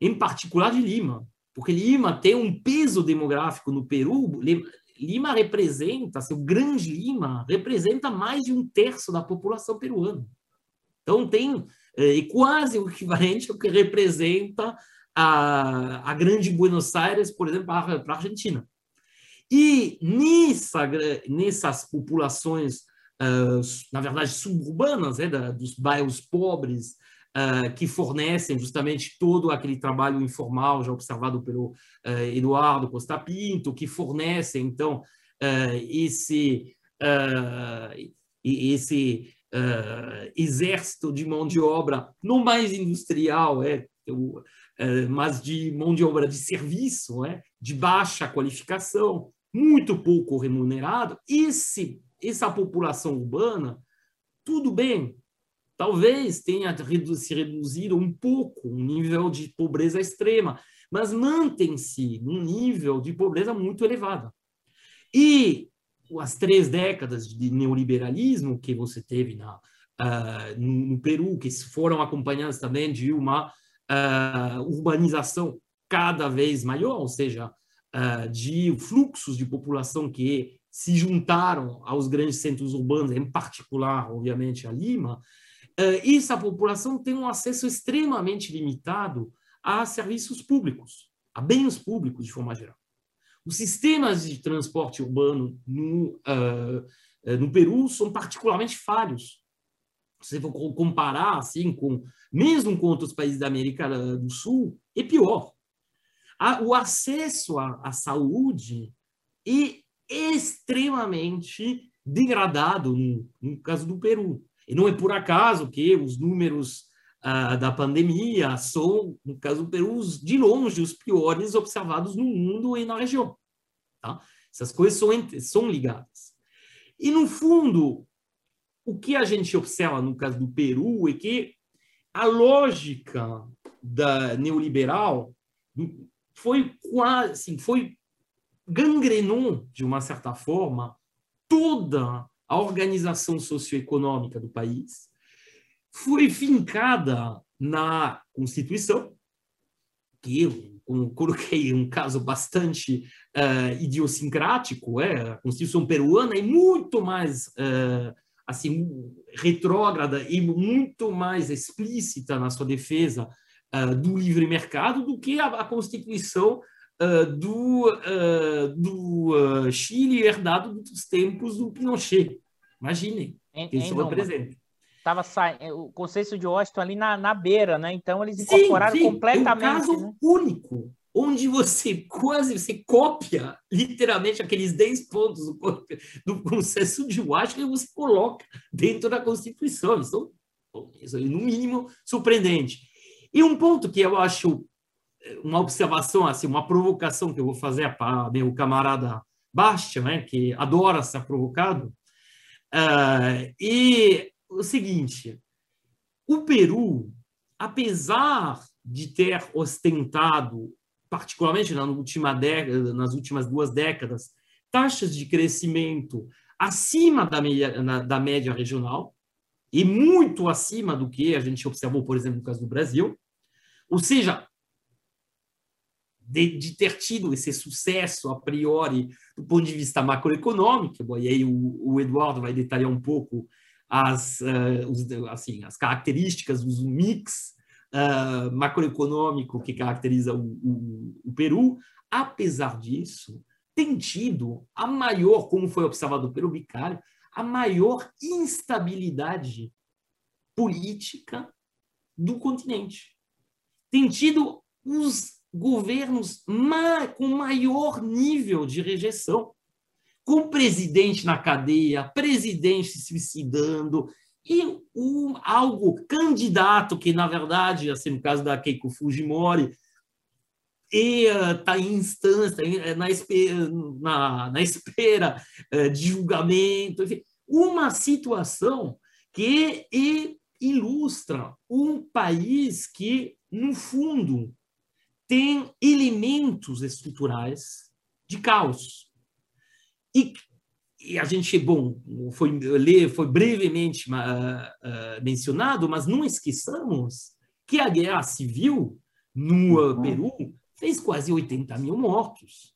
em particular de Lima, porque Lima tem um peso demográfico no Peru. Lima representa, seu grande Lima representa mais de um terço da população peruana. Então tem é, quase o equivalente ao que representa a, a grande Buenos Aires, por exemplo, para a Argentina. E nessa, nessas populações, uh, na verdade, suburbanas, né, da, dos bairros pobres, uh, que fornecem justamente todo aquele trabalho informal já observado pelo uh, Eduardo Costa Pinto, que fornecem, então, esse, esse exército de mão de obra, não mais industrial, é, mas de mão de obra de serviço, é, de baixa qualificação, muito pouco remunerado, esse, essa população urbana, tudo bem, talvez tenha se reduzido um pouco o nível de pobreza extrema, mas mantém-se num nível de pobreza muito elevada. E as três décadas de neoliberalismo que você teve na, uh, no Peru, que foram acompanhadas também de uma uh, urbanização cada vez maior, ou seja, uh, de fluxos de população que se juntaram aos grandes centros urbanos, em particular, obviamente, a Lima, uh, essa população tem um acesso extremamente limitado a serviços públicos, a bens públicos, de forma geral. Os sistemas de transporte urbano no, no Peru são particularmente falhos. Se você for comparar assim com mesmo com outros países da América do Sul, é pior o acesso à, saúde é extremamente degradado no, no, caso do Peru. E não é por acaso que os números uh, da pandemia são, no caso do Peru, de longe os piores observados no mundo e na região. Tá? Essas coisas são, são ligadas. E, no fundo, o que a gente observa no caso do Peru é que a lógica da neoliberal foi quase, assim, foi gangrenou de uma certa forma toda a organização socioeconômica do país, foi fincada na Constituição, que eu coloquei um caso bastante uh, idiosincrático, é, a Constituição peruana é muito mais uh, assim retrógrada e muito mais explícita na sua defesa uh, do livre mercado do que a, a Constituição uh, do, uh, do Chile herdado dos tempos do Pinochet. Imaginem, em, isso representa. Estava o consenso de Washington ali na, na beira, né? Então eles incorporaram sim, sim. completamente. É um caso né? único, onde você quase você copia literalmente aqueles 10 pontos do, do consenso de Washington e você coloca dentro da Constituição. Isso, isso é, no mínimo, surpreendente. E um ponto que eu acho eh, uma observação, assim, uma provocação que eu vou fazer para meu camarada Bastian, né, que adora ser provocado, uh, e o seguinte, o Peru, apesar de ter ostentado, particularmente na última década, nas últimas duas décadas, taxas de crescimento acima da média, na, da média regional, e muito acima do que a gente observou, por exemplo, no caso do Brasil. Ou seja, de, de, ter tido esse sucesso a priori do ponto de vista macroeconômico, bom, e aí o, o, Eduardo vai detalhar um pouco as, uh, os, assim, as características dos mix uh, macroeconômico que caracteriza o, o, o Peru. Apesar disso, tem tido a maior, como foi observado pelo Bicário, a maior instabilidade política do continente. tem tido os governos ma com maior nível de rejeição, com presidente na cadeia, presidente se suicidando, e um, algo candidato que, na verdade, assim, no caso da Keiko Fujimori, está em instância, eh, na, na, na espera eh, de julgamento, enfim, uma situação que ilustra um país que, no fundo, tem elementos estruturais de caos. E, e a gente, bom, foi, foi brevemente uh, uh, mencionado, mas não esqueçamos que a guerra civil no uhum. Peru fez quase 80 mil mortos,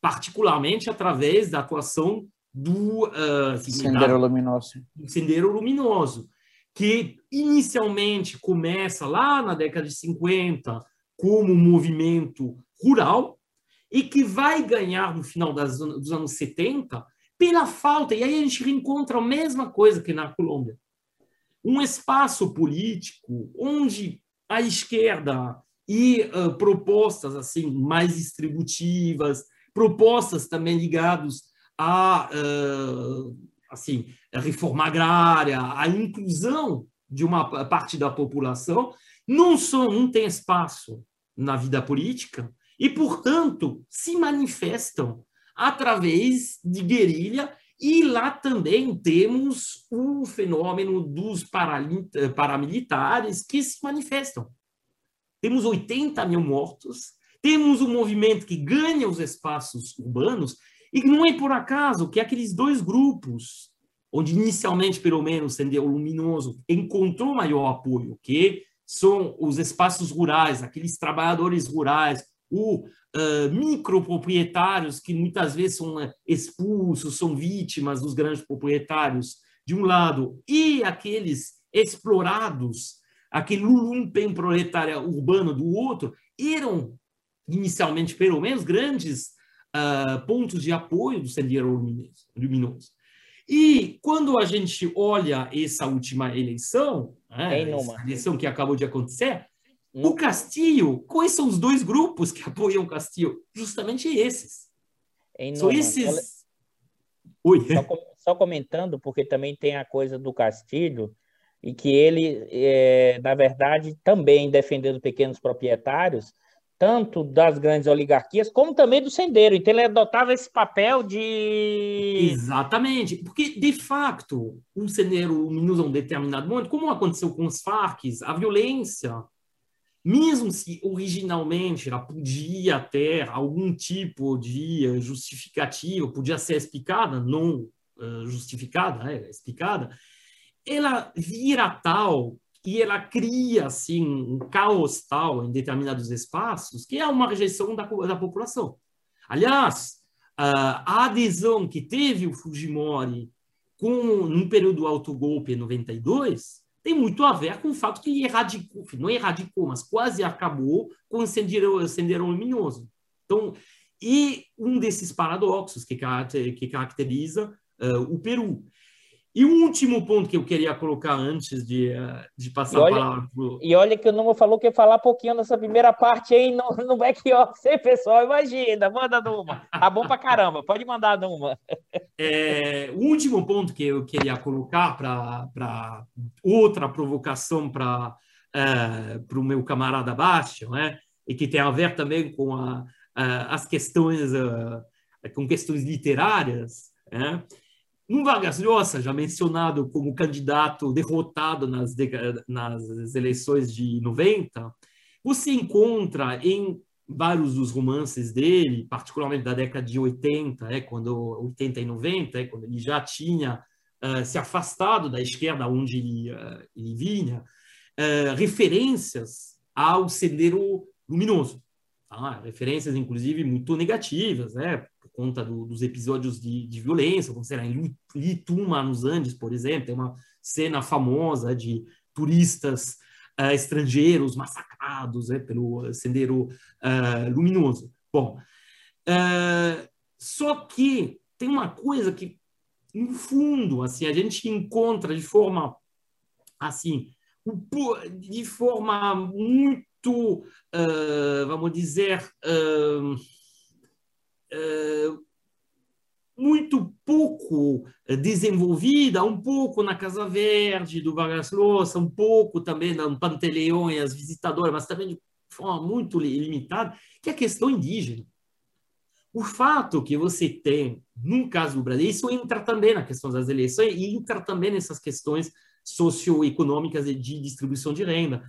particularmente através da atuação do uh, Sendeiro da, Luminoso. Sendeiro Luminoso, que inicialmente começa lá na década de 50 como um movimento rural e que vai ganhar no final das, dos anos 70 pela falta, e aí a gente reencontra a mesma coisa que na Colômbia. Um espaço político onde a esquerda e uh, propostas assim mais distributivas, propostas também ligadas a uh, assim a reforma agrária, a inclusão de uma parte da população, não só não tem espaço na vida política e, portanto, se manifestam através de guerrilha. E lá também temos o fenômeno dos paramilitares que se manifestam. Temos 80 mil mortos, temos um movimento que ganha os espaços urbanos, e não é por acaso que aqueles dois grupos, onde inicialmente, pelo menos, Sendero Luminoso encontrou maior apoio, que são os espaços rurais, aqueles trabalhadores rurais, os uh, microproprietários que muitas vezes são uh, expulsos, são vítimas dos grandes proprietários, de um lado, e aqueles explorados aquele lumpen proletário urbano do outro, eram, inicialmente, pelo menos, grandes uh, pontos de apoio do Sendero Luminoso. E quando a gente olha essa última eleição, né, essa eleição que acabou de acontecer, o Castilho, quais são os dois grupos que apoiam o Castilho? Justamente esses. São esses. Oi. Só, só comentando, porque também tem a coisa do Castilho, e que ele, é, na verdade, também defendendo pequenos proprietários, tanto das grandes oligarquias, como também do sendeiro. Então, ele adotava esse papel de. Exatamente, porque, de fato, o sendeiro, em um determinado momento, como aconteceu com os Farc, a violência, mesmo se originalmente ela podia ter algum tipo de justificativa, podia ser explicada, não uh, justificada, né, explicada, ela vira tal e ela cria assim um caos tal em determinados espaços que é uma rejeição da, da população. Aliás, a adesão que teve o Fujimori com no período do autogolpe em 92 tem muito a ver com o fato que erradicou, não erradicou, mas quase acabou com o Sendero Luminoso. Então, e um desses paradoxos que, que caracteriza uh, o Peru. E o último ponto que eu queria colocar antes de, eh, de passar olha, a palavra pro... E olha que o Numa falou que ia falar pouquinho nessa primeira parte aí no, no back-office, pessoal, imagina, manda Numa. Tá bom pra caramba, pode mandar Numa. É, o último ponto que eu queria colocar para outra provocação para é, o meu camarada Bastian, né? e que tem a ver também com a, a, as questões, eh, com questões literárias, né? Um Vargas Llosa, já mencionado como candidato derrotado nas, nas eleições de 90, você encontra em vários dos romances dele, particularmente da década de 80, é, quando 80 e 90, é, quando ele já tinha uh, se afastado da esquerda onde ele, uh, ele vinha, uh, referências ao Sendero Luminoso. Tá? Referências, inclusive, muito negativas, né? Conta do, dos episódios de, de violência, como será em Lituma, nos Andes, por exemplo, tem uma cena famosa de turistas uh, estrangeiros massacrados né, pelo Sendeiro uh, Luminoso. Bom, uh, só que tem uma coisa que, no fundo, assim, a gente encontra de forma assim, de forma muito vamos dizer, muito pouco desenvolvida, um pouco na Casa Verde do Vargas Llosa, um pouco também no Panteleão e as visitadoras, mas também de forma muito limitada, que é a questão indígena. O fato que você tem, no caso do Brasil, isso entra também na questão das eleições e entra também nessas questões socioeconômicas e de distribuição de renda.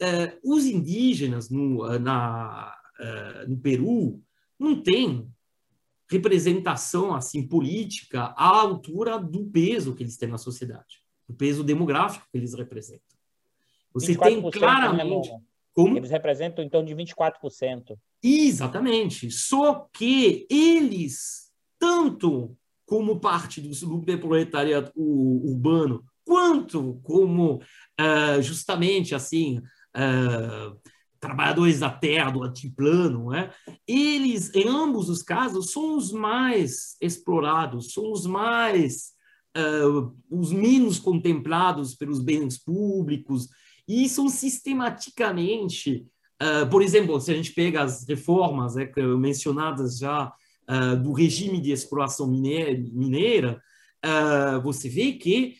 Uh, os indígenas no, na, no Peru não têm representação assim política à altura do peso que eles têm na sociedade, do peso demográfico que eles representam. Você tem né, claramente como? Eles representam, então, de 24%. Exatamente. Só que eles, tanto como parte do proletariado urbano, quanto como uh, justamente assim uh, trabalhadores da terra, do altiplano, né? eles, em ambos os casos, são os mais explorados, são os mais, uh, os menos contemplados pelos bens públicos, e são sistematicamente, uh, por exemplo, se a gente pega as reformas né, mencionadas já uh, do regime de exploração mineira, mineira você vê que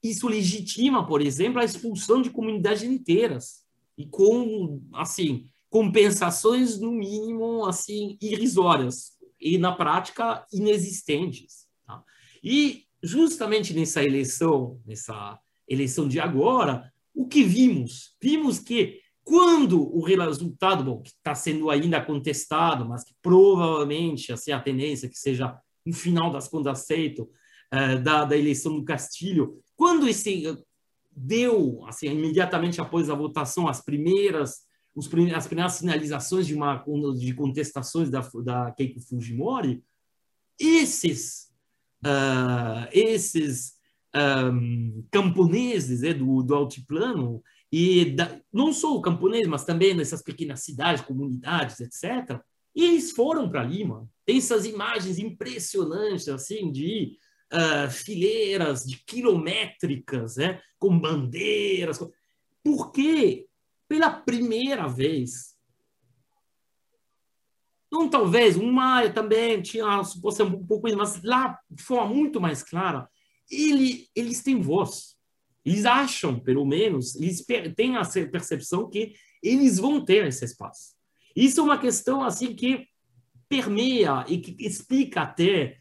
isso legitima, por exemplo, a expulsão de comunidades inteiras e com assim compensações no mínimo assim irrisórias e na prática inexistentes. Tá? E justamente nessa eleição, nessa eleição de agora, o que vimos? Vimos que quando o resultado, bom, que está sendo ainda contestado, mas que provavelmente assim, a tendência que seja, no final das contas, aceito, uh, da, da eleição do Castilho, quando esse deu, assim, imediatamente após a votação, as primeiras, os as primeiras sinalizações de, uma, de contestações da, da Keiko Fujimori, esses, uh, esses um, camponeses é, do, do altiplano, e da, não só o camponês, mas também nessas pequenas cidades, comunidades, etc., eles foram para Lima. Tem essas imagens impressionantes, assim, de uh, fileiras de quilométricas, né, com bandeiras. Porque, pela primeira vez, não talvez, uma também tinha suposto um pouco, mas lá de forma muito mais clara, ele, eles têm voz. Eles acham, pelo menos, eles têm a percepção que eles vão ter esse espaço. Isso é uma questão assim que permeia e que explica até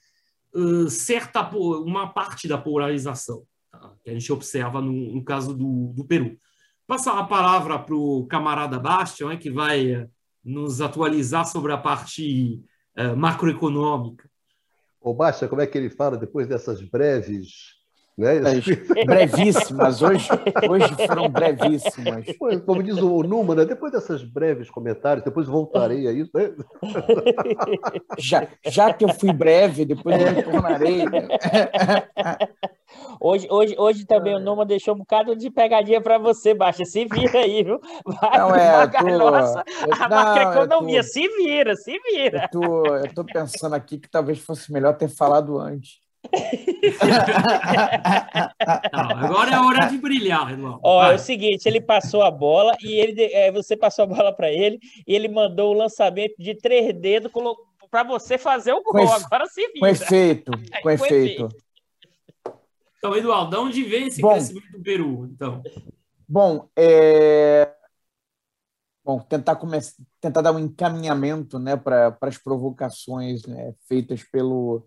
uh, certa uma parte da polarização tá? que a gente observa no, no caso do, do, Peru. Passar a palavra para o camarada Bastian, né, que vai nos atualizar sobre a parte uh, macroeconômica. Ô, Baixa, como é que ele fala depois dessas breves. Né? brevíssimas, hoje, hoje foram brevíssimas. Como diz o Numa, né? depois dessas breves comentários, depois voltarei a isso. Né? Já, já que eu fui breve, depois eu retornarei. Né? Hoje, hoje, hoje também o Numa deixou um bocado de pegadinha para você, Baixa. Se vira aí, viu? Vai, não, é, tô, nossa, eu, a macroeconomia, tô, se vira, se vira. Eu tô, eu tô pensando aqui que talvez fosse melhor ter falado antes. Não, agora é a hora de brilhar, irmão. Ó, é o seguinte, ele passou a bola e ele, é, você passou a bola para ele e ele mandou o lançamento de três dedos para você fazer o gol. Agora se vira. Com efeito, com efeito. Então, Eduardo, de onde vem esse bom, crescimento do Peru? Então? Bom, é... bom tentar, começar, tentar dar um encaminhamento né, para as provocações né, feitas pelo,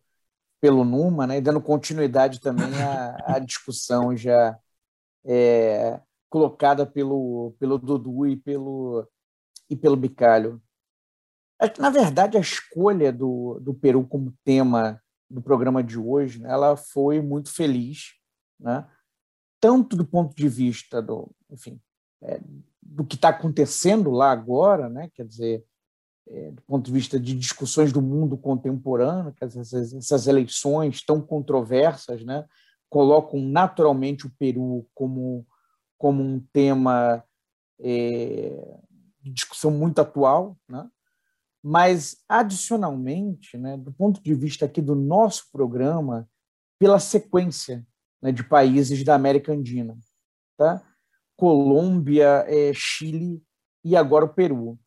pelo Numa, né, e dando continuidade também à, à discussão já é, colocada pelo, pelo Dudu e pelo, e pelo Bicalho. Na verdade, a escolha do, do Peru como tema do programa de hoje, né, ela foi muito feliz, né? tanto do ponto de vista do, enfim, é, do que está acontecendo lá agora, né? quer dizer, é, do ponto de vista de discussões do mundo contemporâneo, que essas, essas eleições tão controversas né? colocam naturalmente o Peru como, como um tema é, de discussão muito atual, né? Mas, adicionalmente, né, do ponto de vista aqui do nosso programa, pela sequência né, de países da América Andina. Tá? Colômbia, é, Chile e agora o Peru.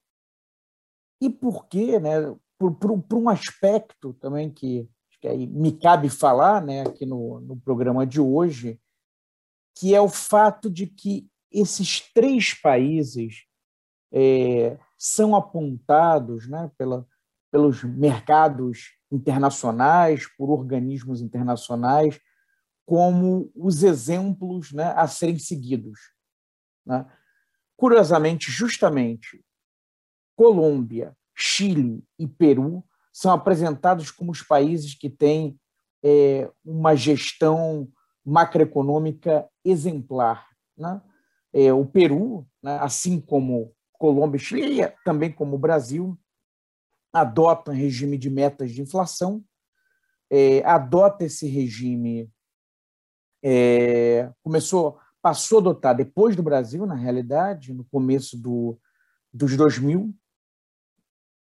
E por quê? Né? Por, por, por um aspecto também que, que me cabe falar né, aqui no, no programa de hoje, que é o fato de que esses três países é, são apontados né, pela, pelos mercados internacionais, por organismos internacionais, como os exemplos né, a serem seguidos. Né? Curiosamente, justamente, Colômbia, Chile e Peru são apresentados como os países que têm é, uma gestão macroeconômica exemplar. Né? É, o Peru, né, assim como Colômbia e Chile, também como o Brasil, adota um regime de metas de inflação, é, adota esse regime, é, começou, passou a adotar depois do Brasil, na realidade, no começo do, dos 2000.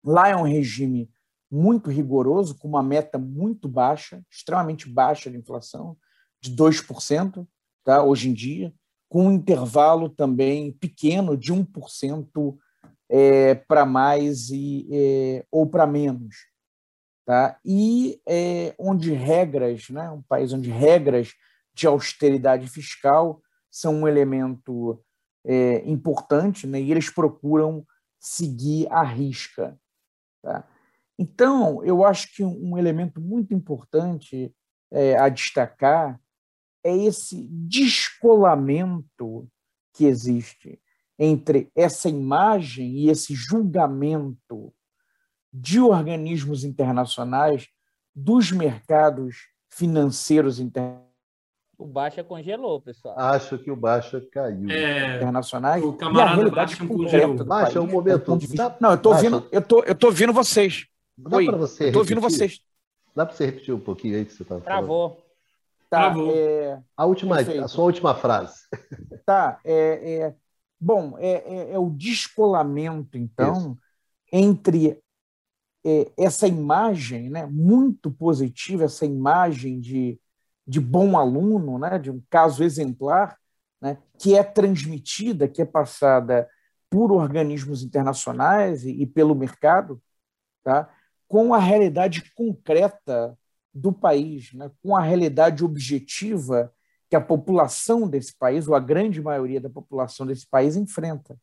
Lá é um regime muito rigoroso, com uma meta muito baixa, extremamente baixa de inflação, de 2%, tá, hoje em dia, com um intervalo também pequeno de 1% é, para mais e, é, ou para menos. Tá? E é, onde regras, né, um país onde regras de austeridade fiscal são um elemento é, importante, né, e eles procuram seguir a risca. Tá? Então, eu acho que um elemento muito importante é, a destacar é esse descolamento que existe entre essa imagem e esse julgamento de organismos internacionais dos mercados financeiros internacionais. O Baixa congelou, pessoal. Acho que o Baixa caiu. É, internacionais. O camarada Baixa congelou. Baixa, é um momento. Não, eu estou ouvindo, eu tô, eu tô ouvindo vocês. Dá para você. Eu tô ouvindo vocês. Dá para você repetir um pouquinho aí que você estava falando? Travou. Tá, é... a, última, a sua última frase. Tá, é, é... bom, é, é, é, o descolamento, então, Isso. entre é, essa imagem né, muito positiva, essa imagem de, de bom aluno, né, de um caso exemplar, né, que é transmitida, que é passada por organismos internacionais e, e pelo mercado, tá, com a realidade concreta do país, né, com a realidade objetiva que a população desse país, ou a grande maioria da população desse país, enfrenta.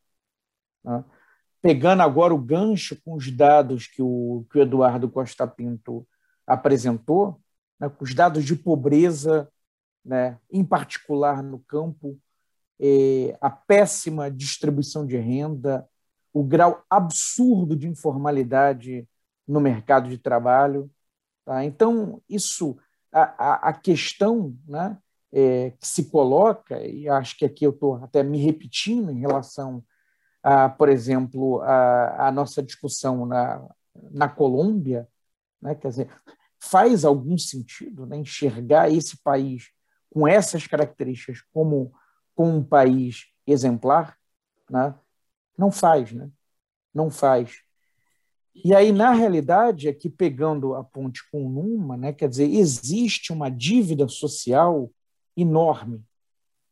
Né? Pegando agora o gancho com os dados que o, que o Eduardo Costa Pinto apresentou, né, os dados de pobreza, né, em particular no campo, eh, a péssima distribuição de renda, o grau absurdo de informalidade no mercado de trabalho, Tá? Então, isso, a, a, questão né, é, que se coloca, e acho que aqui eu estou até me repetindo em relação a, por exemplo, a, a nossa discussão na, na Colômbia, né, quer dizer, faz algum sentido né, enxergar esse país com essas características como, como um país exemplar? Né? Não faz, né? Não faz. E aí, na realidade, aqui pegando a ponte com o Numa, né, quer dizer, existe uma dívida social enorme.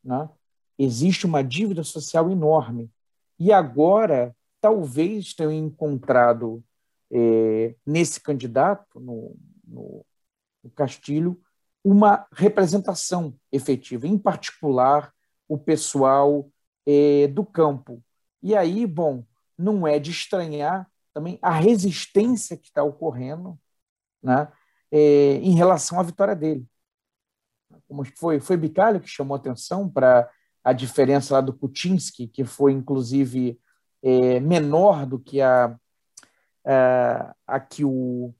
Né? Existe uma dívida social enorme. E agora, talvez tenham encontrado é, nesse candidato, no, no, no Castilho, uma representação efetiva, em particular o pessoal é, do campo. E aí, bom, não é de estranhar também a resistência que está ocorrendo né, é, em relação à vitória dele. Como foi, foi Bicalho que chamou atenção para a diferença lá do Kuczynski, que foi, inclusive, é, menor do que a, a, a, que o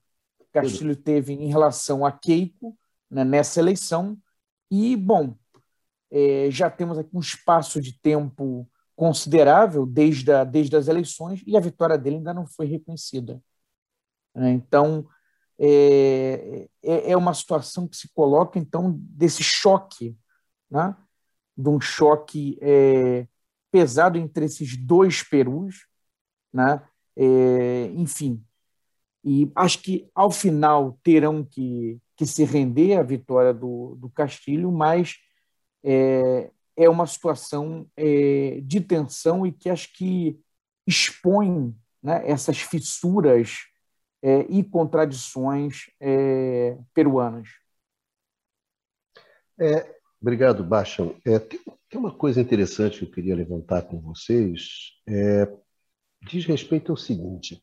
Castilho teve em relação a Keiko né, nessa eleição. E, bom, é, já temos aqui um espaço de tempo considerável desde, a, desde as eleições e a vitória dele ainda não foi reconhecida. Né? Então, é, é, é uma situação que se coloca, então, desse choque, né? de um choque é, pesado entre esses dois Perus, né? É, enfim. E acho que, ao final, terão que, que se render à vitória do, do Castilho, mas é, é uma situação é, de tensão e que acho que expõe né, essas fissuras é, e contradições é, peruanas. É, obrigado, Baixão. É, tem, tem, uma coisa interessante que eu queria levantar com vocês. Diz respeito ao seguinte: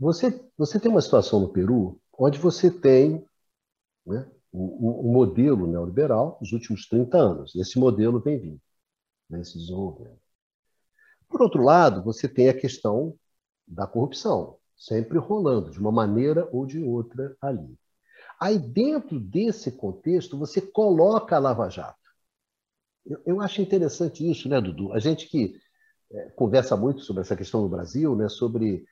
você, você tem uma situação no Peru onde você tem né, um, um, modelo neoliberal dos últimos 30 anos. Esse modelo vem vindo, né, esse desenvolvimento. Por outro lado, você tem a questão da corrupção, sempre rolando, de uma maneira ou de outra ali. Aí, dentro desse contexto, você coloca a Lava Jato. Eu, eu acho interessante isso, né, Dudu? A gente que é, conversa muito sobre essa questão no Brasil, né, sobre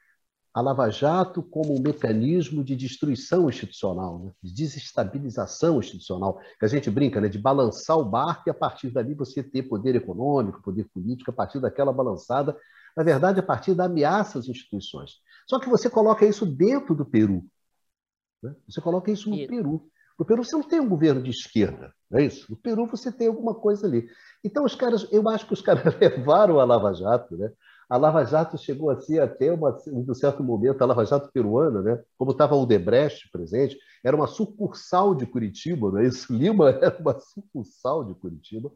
a Lava Jato como um mecanismo de destruição institucional, né? de desestabilização institucional, que a gente brinca né? de balançar o barco e a partir dali você ter poder econômico, poder político, a partir daquela balançada, na verdade, a partir da ameaça às instituições. Só que você coloca isso dentro do Peru. Né? Você coloca isso no isso. Peru. No Peru você não tem um governo de esquerda, não é isso? No Peru você tem alguma coisa ali. Então os caras, eu acho que os caras levaram a Lava Jato, né? A Lava Jato chegou a ser até uma, um certo momento, a Lava Jato peruana, né? como estava o Debrecht presente, era uma sucursal de Curitiba, não é isso? Lima era uma sucursal de Curitiba.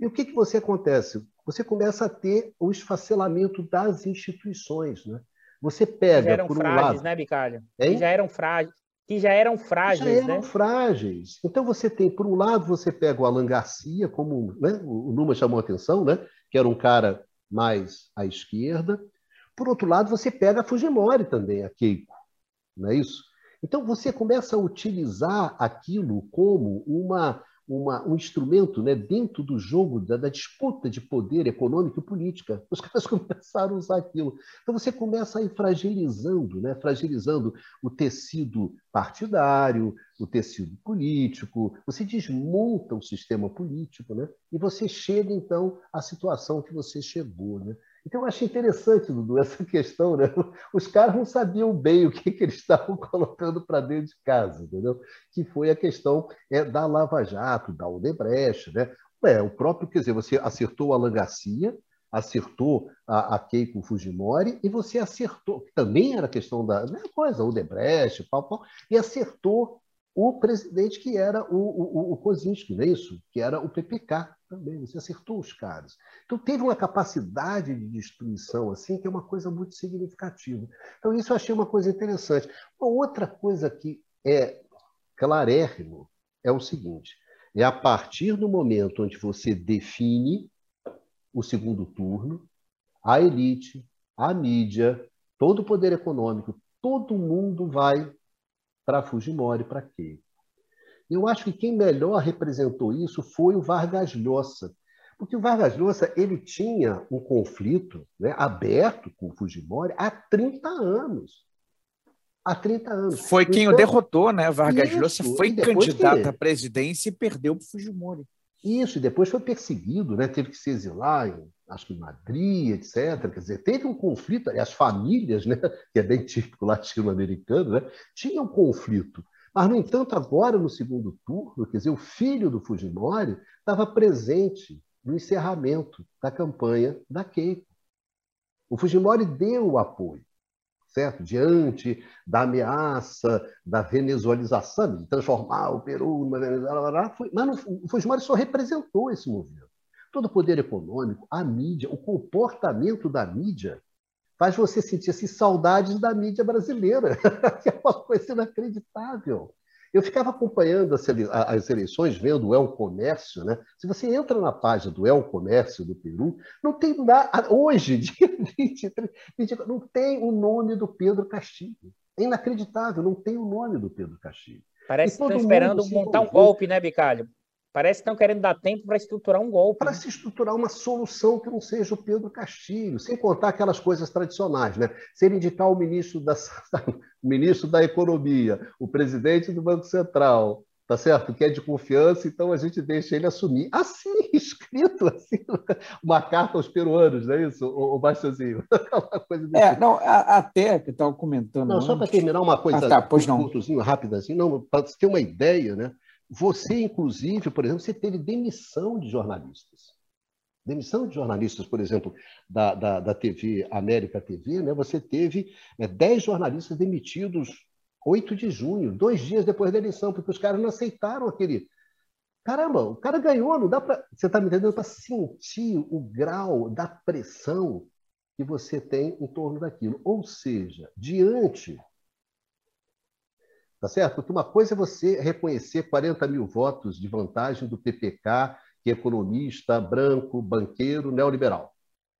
E o que, que você acontece? Você começa a ter o esfacelamento das instituições. Né? Você pega. Já eram por um frágeis, lado, né, Bicalho? Que já eram frágeis. Que já eram frágeis, já eram né? frágeis. Então você tem, por um lado, você pega o Alan Garcia, como né, o Numa chamou a atenção, né, que era um cara mais à esquerda. Por outro lado, você pega a Fujimori também, a Keiko, não é isso? Então você começa a utilizar aquilo como uma, uma, um instrumento né, dentro do jogo da, da, disputa de poder econômico e política. Os caras começaram a usar aquilo. Então você começa a ir fragilizando, né, fragilizando o tecido partidário, o tecido político, você desmonta o sistema político, né? e você chega, então, à situação que você chegou. Né? Então, eu acho interessante, Dudu, essa questão. Né? Os caras não sabiam bem o que, que eles estavam colocando para dentro de casa, entendeu? que foi a questão é, da Lava Jato, da Odebrecht. Né? É, o próprio, quer dizer, você acertou o Alan Garcia, acertou a, a Keiko Fujimori e você acertou, também era questão da mesma coisa, o pau, pau, e acertou o presidente que era o, o, o Kozinski, não é isso? Que era o PPK também, você acertou os caras. Então teve uma capacidade de destruição assim que é uma coisa muito significativa. Então isso eu achei uma coisa interessante. Uma outra coisa que é clarérrimo é o seguinte, é a partir do momento onde você define o segundo turno, a elite, a mídia, todo o poder econômico, todo mundo vai para Fujimori, para quê? Eu acho que quem melhor representou isso foi o Vargas Llosa, porque o Vargas Llosa ele tinha um conflito né, aberto com o Fujimori há 30 anos. Há 30 anos. Foi quem então, o derrotou, né? Vargas Llosa foi candidato que... à presidência e perdeu para o Fujimori. Isso, e depois foi perseguido, né? teve que se exilar, em, acho que em Madrid, etc. Quer dizer, teve um conflito, as famílias, né? que é bem típico latino-americano, né? tinham um conflito. Mas, no entanto, agora no segundo turno, quer dizer, o filho do Fujimori estava presente no encerramento da campanha da Keiko. O Fujimori deu o apoio certo? Diante da ameaça da venezuelização, de transformar o Peru numa Venezuela, mas o Fujimori só representou esse movimento. Todo o poder econômico, a mídia, o comportamento da mídia faz você sentir assim, saudades da mídia brasileira, que é uma coisa inacreditável. Eu ficava acompanhando as eleições, vendo o El Comércio. Né? Se você entra na página do El Comércio do Peru, não tem nada. Hoje, dia 23, 24, não tem o nome do Pedro Castilho. É inacreditável, não tem o nome do Pedro Castilho. Parece que estão esperando montar um golpe, né, Bicalho? Parece que estão querendo dar tempo para estruturar um golpe. Para né? se estruturar uma solução que não seja o Pedro Castilho, sem contar aquelas coisas tradicionais, né? Se ele indicar o ministro da, o ministro da Economia, o presidente do Banco Central, tá certo? Que é de confiança, então a gente deixa ele assumir. Assim, escrito, assim, uma carta aos peruanos, não é isso, o, o Baixozinho? é, tipo. não, até que estava comentando. Não, só para terminar uma coisa, ah, tá, pois um pontozinho rápido assim, não, para você ter uma ideia, né? Você, inclusive, por exemplo, você teve demissão de jornalistas. Demissão de jornalistas, por exemplo, da, da, da TV América TV, né? você teve é, 10 jornalistas demitidos 8 de junho, dois dias depois da eleição, porque os caras não aceitaram aquele. Caramba, o cara ganhou, não dá para. Você está me entendendo? Para sentir o grau da pressão que você tem em torno daquilo. Ou seja, diante. Tá certo? Porque uma coisa é você reconhecer 40 mil votos de vantagem do PPK, que é economista, branco, banqueiro, neoliberal.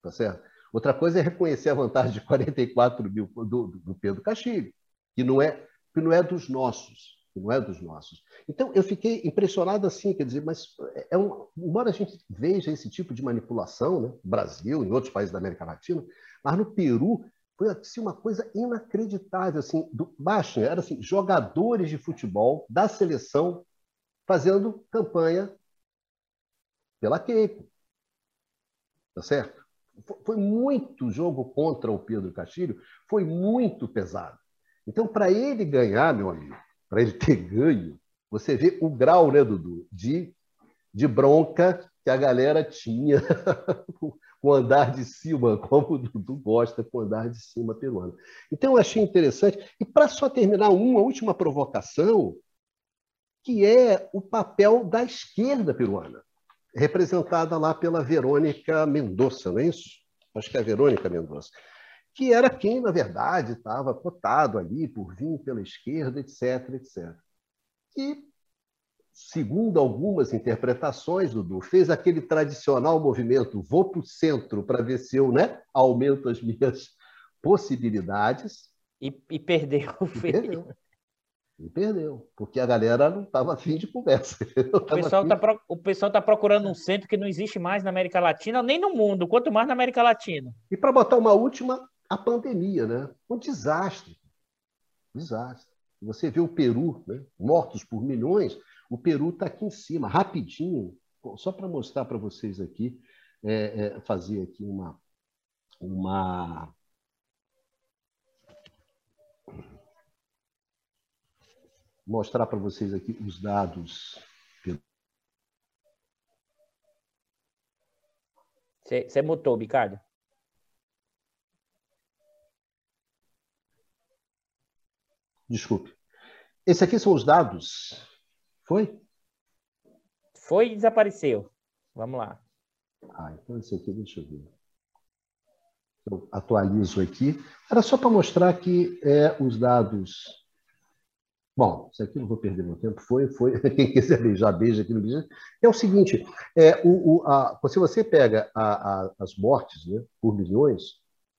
Tá certo? Outra coisa é reconhecer a vantagem de 44 mil do, do Pedro Castilho, que não é que não é dos nossos, que não é dos nossos. Então eu fiquei impressionado assim, quer dizer, mas é um, embora a gente veja esse tipo de manipulação, né, no Brasil, em outros países da América Latina, mas no Peru foi assim, uma coisa inacreditável, assim, do, baixo, era assim, jogadores de futebol da seleção fazendo campanha pela Keiko. Tá certo? Foi muito jogo contra o Pedro Castilho, foi muito pesado. Então, para ele ganhar, meu amigo, para ele ter ganho, você vê o grau, né, Dudu, de, de bronca que a galera tinha com o andar de cima, como o Dudu gosta com o andar de cima peruano. Então, eu achei interessante. E para só terminar, uma última provocação, que é o papel da esquerda peruana, representada lá pela Verônica Mendonça, não é isso? Acho que é a Verônica Mendonça que era quem, na verdade, estava cotado ali por vir pela esquerda, etc., etc. E, segundo algumas interpretações, Dudu, fez aquele tradicional movimento vou para o centro para ver se eu né, aumento as minhas possibilidades. E, e perdeu. E perdeu. E perdeu, porque a galera não estava afim de conversa. O pessoal está pro... tá procurando um centro que não existe mais na América Latina, nem no mundo, quanto mais na América Latina. E para botar uma última, a pandemia, né? Um desastre. Desastre. Você vê o Peru, né? mortos por milhões, o Peru está aqui em cima, rapidinho. Só para mostrar para vocês aqui, é, é, fazer aqui uma, uma mostrar para vocês aqui os dados. Você mutou, Ricardo? Desculpe. Esses aqui são os dados. Foi? Foi e desapareceu. Vamos lá. Ah, então esse aqui, deixa eu ver. Eu atualizo aqui. Era só para mostrar que é, os dados. Bom, isso aqui não vou perder meu tempo. Foi, foi. Quem quiser beijar, beija aqui no vídeo. É o seguinte: é, o, o, a, se você pega a, a, as mortes né, por milhões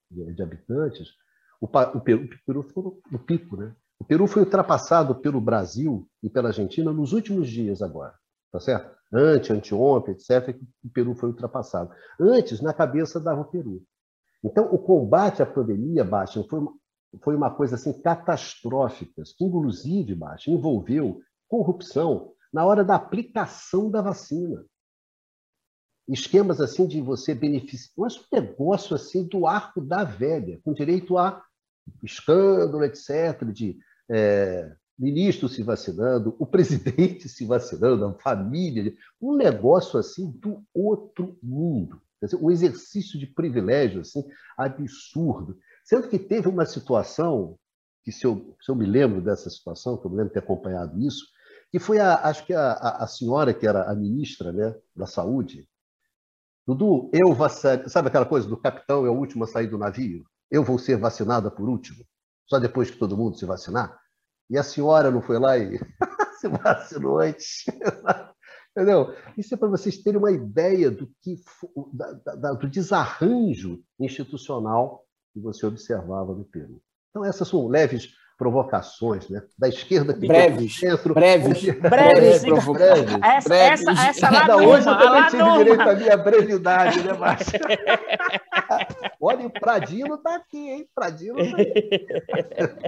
de, de habitantes, o, o, Peru, o Peru ficou no pico, né? O Peru foi ultrapassado pelo Brasil e pela Argentina nos últimos dias agora, tá certo? Ante, anteontem, etc., o Peru foi ultrapassado. Antes, na cabeça dava o Peru. Então, o combate à pandemia, Bastian, foi uma, foi uma coisa assim catastrófica, que inclusive, Bastian, envolveu corrupção na hora da aplicação da vacina. Esquemas assim de você beneficiar, mas um negócio assim do arco da velha, com direito a escândalo, etc., de é, ministro se vacinando, o presidente se vacinando, a família, um negócio assim do outro mundo. Dizer, um exercício de privilégio assim, absurdo. Sendo que teve uma situação, que se eu, se eu me lembro dessa situação, que eu me lembro de ter acompanhado isso, que foi, a, acho que a, a senhora que era a ministra né, da Saúde, Dudu, eu vacinei, sabe aquela coisa do capitão é o último a sair do navio? Eu vou ser vacinada por último, só depois que todo mundo se vacinar? E a senhora não foi lá e se vacinou antes? Entendeu? Isso é para vocês terem uma ideia do, que, da, da, do desarranjo institucional que você observava no Peru. Então, essas são leves provocações, né? Da esquerda breves, centro, breves, breves, breves, breves, essa, breves. Essa, essa lá da hoje eu também tive direito à minha brevidade, né, Márcia? Olha, o Pradino está aqui, hein? Pradino tá aqui.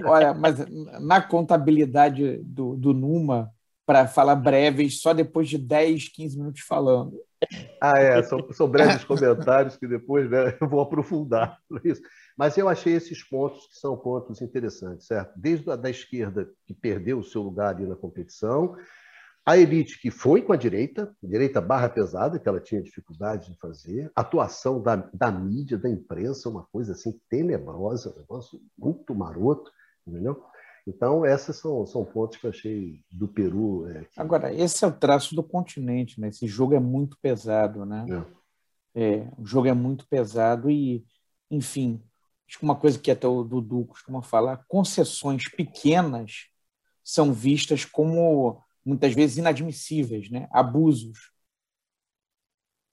Olha, mas na contabilidade do, do Numa, para falar breves, só depois de 10, 15 minutos falando. Ah, é, são, são breves comentários que depois né, eu vou aprofundar isso. Mas eu achei esses pontos que são pontos interessantes, certo? Desde a da esquerda, que perdeu o seu lugar ali na competição, a elite que foi com a direita, direita barra pesada, que ela tinha dificuldade de fazer, atuação da, da mídia, da imprensa, uma coisa assim tenebrosa, um negócio muito maroto, entendeu? Então, esses são, são pontos que eu achei do Peru. É, que... Agora, esse é o traço do continente, né? Esse jogo é muito pesado, né? É. é o jogo é muito pesado e, enfim, acho que uma coisa que até o Dudu costuma falar, concessões pequenas são vistas como muitas vezes inadmissíveis, né? Abusos.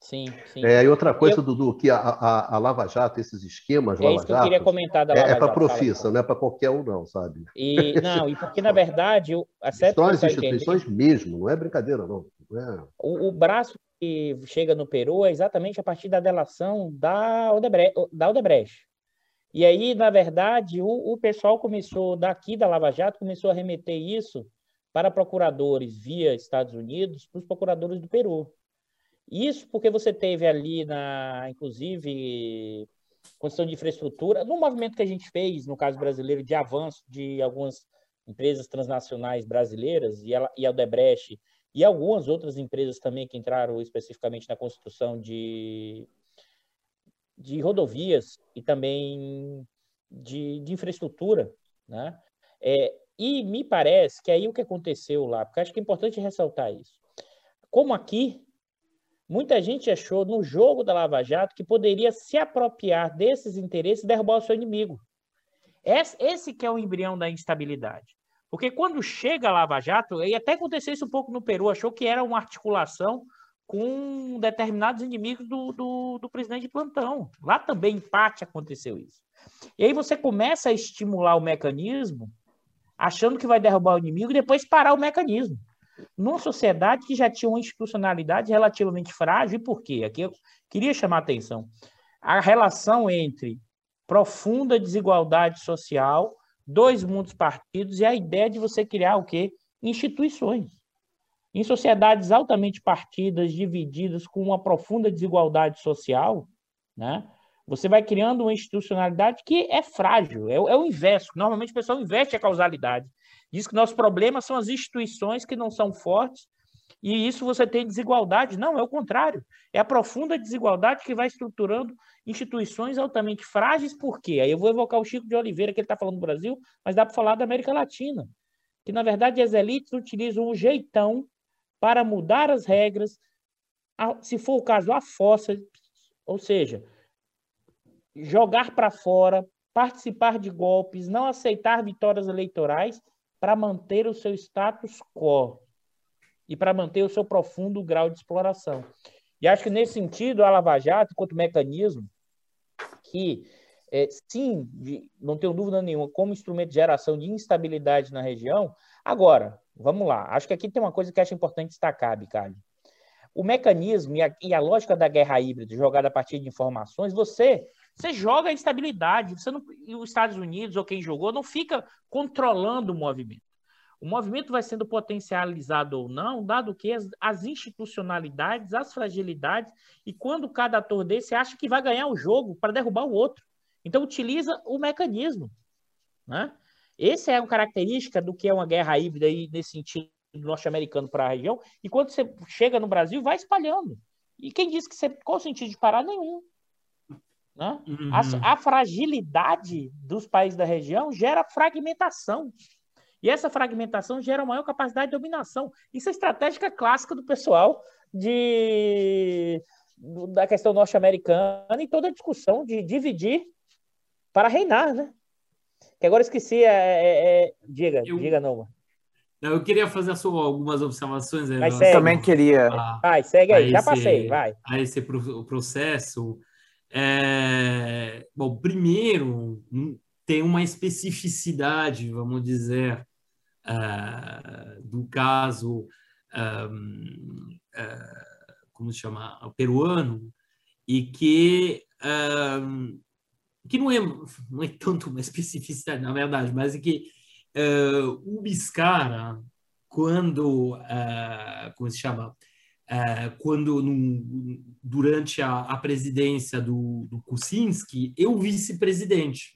Sim, sim. É, e outra coisa, eu... Dudu, que a, a, a, Lava Jato, esses esquemas, é Lava isso que eu queria comentar da é, Lava é, é para profissa, não é para qualquer um, não, sabe? E, não, e porque, na verdade, São as instituições entender, mesmo, não é brincadeira, não. não é... O, o, braço que chega no Peru é exatamente a partir da delação da Odebrecht. Da Odebrecht. E aí, na verdade, o, o pessoal começou, daqui da Lava Jato, começou a remeter isso para procuradores via Estados Unidos, para os procuradores do Peru. Isso porque você teve ali, na, inclusive, construção de infraestrutura, no movimento que a gente fez, no caso brasileiro, de avanço de algumas empresas transnacionais brasileiras, e, a, e a Odebrecht, e algumas outras empresas também que entraram especificamente na construção de, de rodovias e também de, de infraestrutura, né? É, e me parece que aí o que aconteceu lá, porque acho que é importante ressaltar isso. Como aqui, Muita gente achou no jogo da Lava Jato que poderia se apropriar desses interesses e derrubar o seu inimigo. Esse que é o embrião da instabilidade. Porque quando chega a Lava Jato, e até aconteceu isso um pouco no Peru, achou que era uma articulação com determinados inimigos do, do, do presidente de plantão. Lá também, em parte, aconteceu isso. E aí você começa a estimular o mecanismo, achando que vai derrubar o inimigo e depois parar o mecanismo numa sociedade que já tinha uma institucionalidade relativamente frágil, e por quê? Aqui eu queria chamar a atenção. A relação entre profunda desigualdade social, dois mundos partidos e a ideia de você criar o quê? Instituições. Em sociedades altamente partidas, divididas, com uma profunda desigualdade social, né? Você vai criando uma institucionalidade que é frágil, é, é o inverso. Normalmente o pessoal investe a causalidade. Diz que nossos problemas são as instituições que não são fortes e isso você tem desigualdade. Não, é o contrário. É a profunda desigualdade que vai estruturando instituições altamente frágeis. Por quê? Aí eu vou evocar o Chico de Oliveira, que ele está falando do Brasil, mas dá para falar da América Latina. Que, na verdade, as elites utilizam o jeitão para mudar as regras, se for o caso, a força, ou seja, jogar para fora, participar de golpes, não aceitar vitórias eleitorais para manter o seu status quo e para manter o seu profundo grau de exploração. E acho que nesse sentido a Lava Jato, enquanto mecanismo que é, sim, não tenho dúvida nenhuma, como instrumento de geração de instabilidade na região. Agora, vamos lá. Acho que aqui tem uma coisa que acho importante destacar, Bicalho. O mecanismo e a, e a lógica da guerra híbrida, jogada a partir de informações, você você joga a instabilidade. Você não, e os Estados Unidos ou quem jogou não fica controlando o movimento. O movimento vai sendo potencializado ou não, dado que as, as institucionalidades, as fragilidades, e quando cada ator desse acha que vai ganhar o jogo para derrubar o outro. Então, utiliza o mecanismo. Né? Essa é uma característica do que é uma guerra híbrida aí, nesse sentido norte-americano para a região. E quando você chega no Brasil, vai espalhando. E quem disse que você. Qual sentido de parar? Nenhum. Né? Uhum. A, a, fragilidade dos países da região gera fragmentação. E essa fragmentação gera maior capacidade de dominação. Isso é estratégia clássica do pessoal de, da questão norte-americana e toda a discussão de dividir para reinar, né? Que agora esqueci, é, é, é... diga, eu, diga não. Eu queria fazer só algumas observações. Mas eu também queria. A, vai, segue aí, já esse, passei, vai. A esse processo é, bom, primeiro, hum, tem uma especificidade, vamos dizer, uh, do caso, um, uh, como se chama, o peruano, e que, um, que não, é, não é tanto uma especificidade, na verdade, mas é que uh, o Biscara, quando, como se chama, é, quando no, durante a, a, presidência do, do Kuczynski, eu vice-presidente,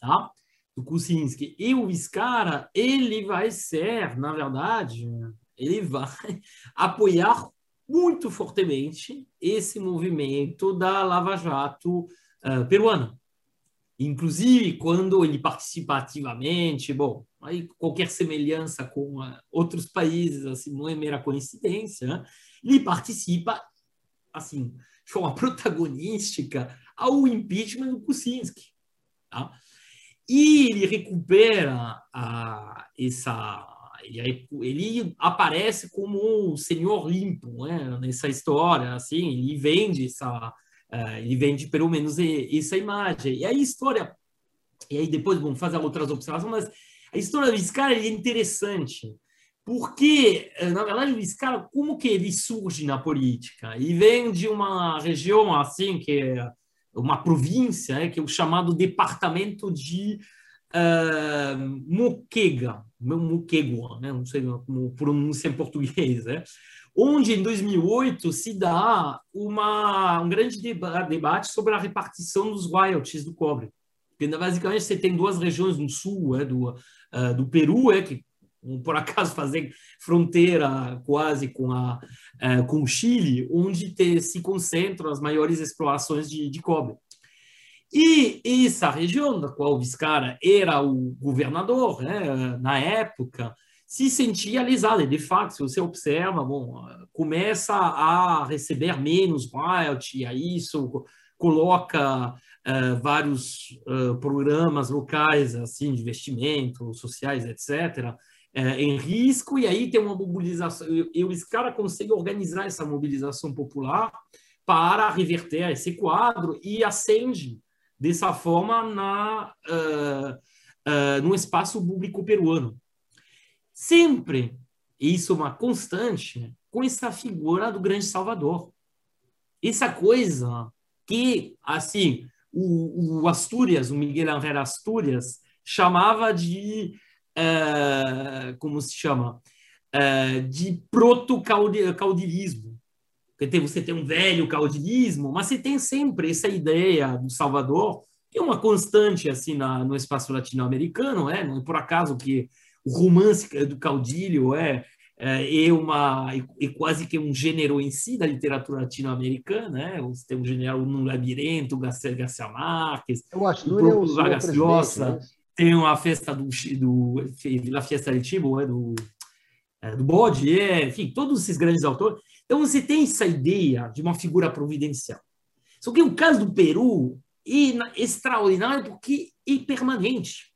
tá? Do Kuczynski. E o Viscara, ele vai ser, na verdade, ele vai apoiar muito fortemente esse movimento da Lava Jato uh, peruana. Inclusive, quando ele participa ativamente, bom, aí qualquer semelhança com uh, outros países, assim, não é mera coincidência, né? ele participa, assim, de forma protagonística ao impeachment do Kuczynski. Tá? E ele recupera a, essa ele, ele aparece como o senhor limpo né? nessa história, assim, ele vende essa, uh, ele vende pelo menos essa imagem. E a história, e aí depois vamos fazer outras observações, mas a história do Viscara é interessante, porque, eh, na verdade, o Viscara, como que ele surge na política? Ele vem de uma região, assim, que é uma província, né? que é o chamado Departamento de uh, Moquega, Moquegua, né? não sei como pronuncia em português, né? Onde em 2008 se dá uma, um grande debate sobre a repartição dos royalties do cobre. Porque, basicamente, você tem duas regiões no sul é, do, uh, do Peru, é, que por acaso fazem fronteira quase com, a, uh, com o Chile, onde te, se concentram as maiores explorações de, de cobre. E essa região, da qual o Viscara era o governador né, na época, se sentia alisada. De fato, se você observa, bom, começa a receber menos royalty, aí isso coloca uh, vários uh, programas locais, assim, de investimento, sociais, etc., uh, eh, em risco, e aí tem uma mobilização, e o Viscara consegue organizar essa mobilização popular para reverter esse quadro e acende dessa forma na, no espaço público peruano. Sempre, isso é uma constante, com essa figura do grande Salvador. Essa coisa que, assim, o, o Astúrias, o Miguel Angel Astúrias, chamava de, uh, como se chama, uh, de proto-caudilismo porque você tem um velho caudilismo, mas você tem sempre essa ideia do Salvador, que é uma constante assim na, no espaço latino-americano, é? não é por acaso que o romance do caudilho é, é, é uma é, quase que um gênero em si da literatura latino-americana, é? Você tem um gênero no Labirinto, Garcia, Garcia Marques, Eu acho, o próprio Vargas Llosa, né? tem uma festa do, do La Fiesta del Chivo, é? do, é, do Bode, é, enfim, todos esses grandes autores então você tem essa ideia de uma figura providencial. Só que o caso do Peru é extraordinário porque é permanente.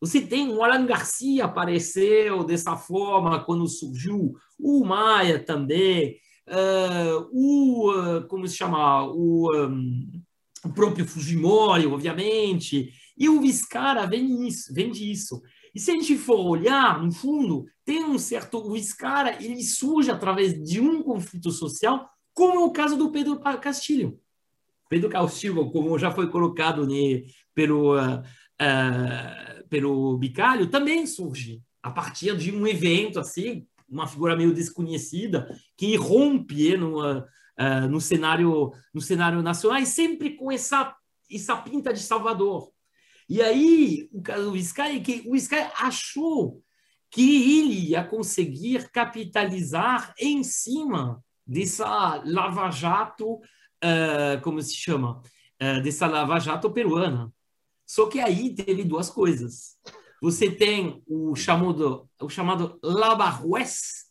Você tem o Alan Garcia apareceu dessa forma quando surgiu, o Maia também, uh, o como se chama o, um, o próprio Fujimori, obviamente, e o Viscara vem isso, vem disso. E se a gente for olhar, no fundo, tem um certo. O Viscara ele surge através de um conflito social, como é o caso do Pedro Castilho. Pedro Castilho, como já foi colocado né, pelo, uh, uh, pelo Bicalho, também surge a partir de um evento assim, uma figura meio desconhecida, que rompe no, uh, no, cenário, no cenário nacional, e sempre com essa, essa pinta de Salvador. E aí, o caso Sky, que o Sky achou que ele ia conseguir capitalizar em cima dessa lava-jato, uh, como se chama? Uh, dessa lava-jato peruana. Só que aí teve duas coisas. Você tem o chamado, o chamado lava-juez,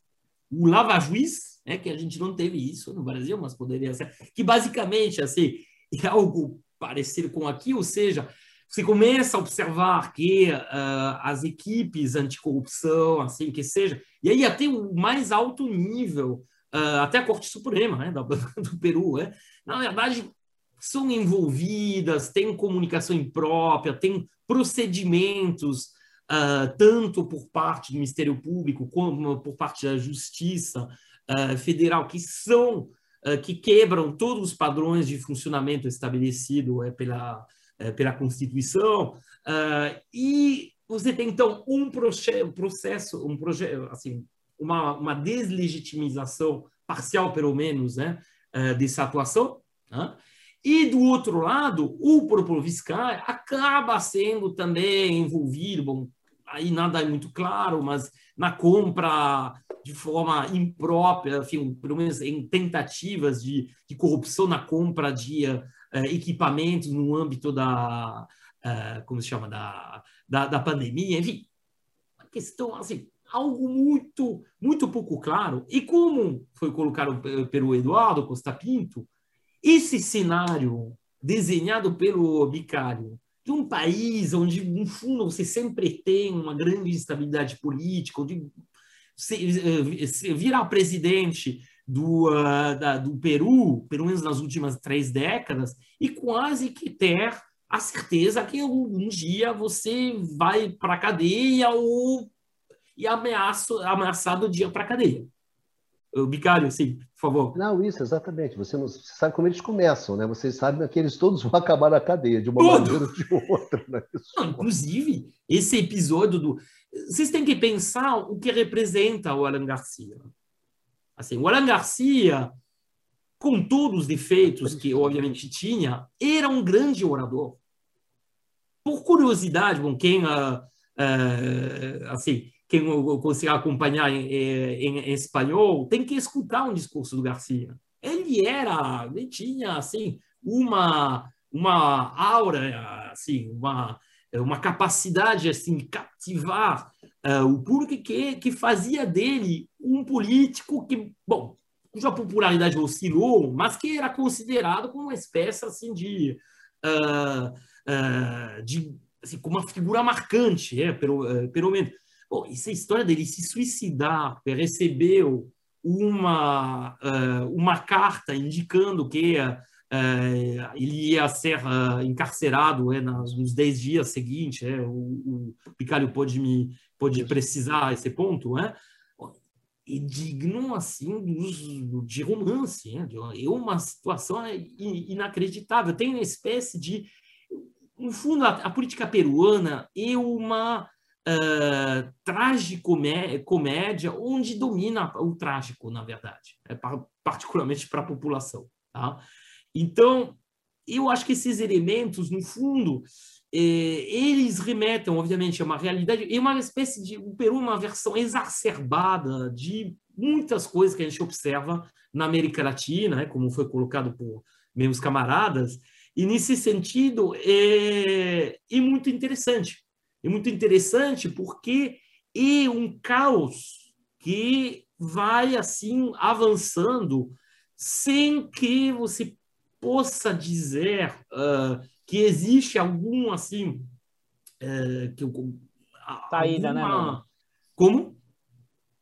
o lava-juiz, né, que a gente não teve isso no Brasil, mas poderia ser, que basicamente assim, é algo parecido com aqui, ou seja, você começa a observar que uh, as equipes anticorrupção, assim que seja, e aí até o mais alto nível, uh, até a Corte Suprema né, do Peru, é, na verdade, são envolvidas, têm comunicação imprópria, têm procedimentos, uh, tanto por parte do Ministério Público como por parte da Justiça Federal, que são, que quebram todos os padrões de funcionamento estabelecido é, pela é, pela Constituição, uh, e você tem, então, um processo, um projeto, assim, uma, uma deslegitimização parcial, pelo menos, né, uh, dessa atuação, né? E, do outro lado, o próprio Viscar acaba sendo também envolvido, bom, aí nada é muito claro, mas na compra de forma imprópria, enfim, pelo menos em tentativas de, de corrupção na compra de uh, equipamentos no âmbito da, uh, como se chama, da, da, da pandemia, enfim, uma questão assim, algo muito, muito pouco claro. E como foi colocado pelo Eduardo Costa Pinto, esse cenário desenhado pelo Bicário de um país onde, no fundo, você sempre tem uma grande instabilidade política, onde você virar presidente do, uh, da, do Peru, pelo menos nas últimas três décadas, e quase que ter a certeza que um dia você vai para a cadeia ou e ameaço, ameaçado de ir para a cadeia. O Bicário, sim, por favor. Não, isso, exatamente. Você, não, você sabe como eles começam, né? Vocês sabem que eles todos vão acabar na cadeia, de uma Todo. maneira ou de outra. Né? Não, inclusive, esse episódio do. Vocês têm que pensar o que representa o Alan Garcia. Assim, o Alan Garcia, com todos os defeitos que obviamente tinha, era um grande orador. Por curiosidade, bom, quem uh, uh, assim quem conseguir acompanhar em, em, em, espanhol tem que escutar um discurso do Garcia. Ele era, ele tinha assim uma uma aura, assim, uma uma capacidade assim cativar uh, o público que que fazia dele um político que, bom, cuja popularidade oscilou, mas que era considerado como uma espécie assim de uh, uh, de assim, como uma figura marcante, é, pelo, pelo menos Bom, essa história dele se suicidar, recebeu uma, uh, uma carta indicando que ele ia ser encarcerado é, nos 10 dias seguintes. É, o, o Picalho pode me pode precisar esse ponto. É, e digno assim de romance. É, é uma situação inacreditável. Tem uma espécie de. No fundo, a, a política peruana é uma uh, tragicomédia, onde domina o trágico, na verdade, é, particularmente para a população. Tá? Então, eu acho que esses elementos, no fundo, eh, eles remetem, obviamente, a uma realidade, e uma espécie de. O Peru é uma versão exacerbada de muitas coisas que a gente observa na América Latina, né, como foi colocado por meus camaradas, e nesse sentido é, é muito interessante é muito interessante porque é um caos que vai assim avançando sem que você possa dizer uh, que existe algum assim uh, que saída, né, alguma... né? Como?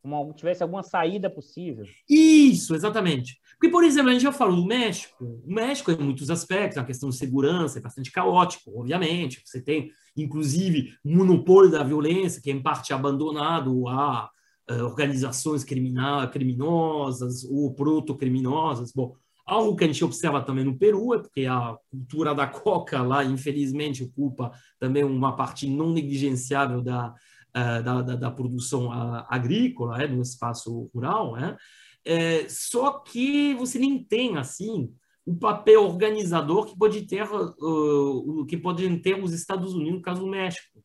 Uma, tivesse alguma saída possível. Isso, exatamente. Porque, por exemplo, a gente já falou do México. O México, em muitos aspectos, a questão de segurança é bastante caótico, obviamente. Você tem inclusive monopólio da violência, que é em parte abandonado a uh, organizações criminosas ou proto-criminosas. Bom, algo que a gente observa também no Peru é porque a cultura da coca lá, infelizmente, ocupa também uma parte não negligenciável da, da, da, da, produção agrícola, é, no espaço rural, é? É, só que você nem tem assim o papel organizador que pode ter uh, que podem ter os Estados Unidos no caso do México.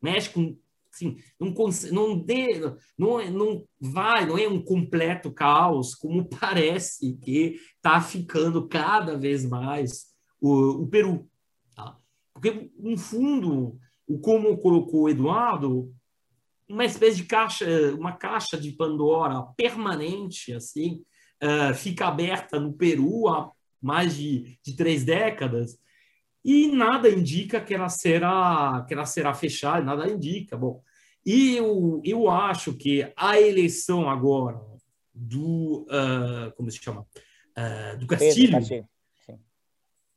México assim, não, não, dê, não, é, não vai, não é um completo caos, como parece que está ficando cada vez mais o, o Peru. Tá? Porque, no fundo, o como colocou o Eduardo, uma espécie de caixa, uma caixa de Pandora permanente, assim, uh, fica aberta no Peru há mais de, de três décadas e nada indica que ela será que ela será fechada, nada indica. Bom, e eu, eu acho que a eleição agora do uh, como se chama uh, do Castilho, Castilho.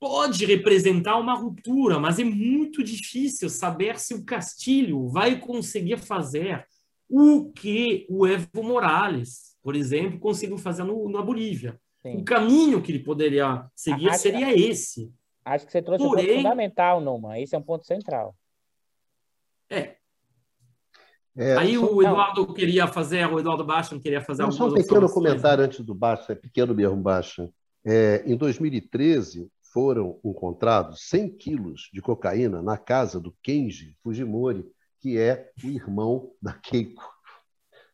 Pode representar uma ruptura, mas é muito difícil saber se o Castilho vai conseguir fazer o que o Evo Morales por exemplo, conseguiu fazer no, na Bolívia. Sim. O caminho que ele poderia seguir acho, seria esse. Acho que você trouxe Porém, um ponto fundamental, Numa. Esse é um ponto central. É. é Aí só, o Eduardo não. queria fazer, o Eduardo Baixa queria fazer alguma Só um pequeno comentário antes do Baixa, é pequeno mesmo, Baixa. É, em 2013, foram encontrados 100 quilos de cocaína na casa do Kenji Fujimori, que é o irmão da Keiko.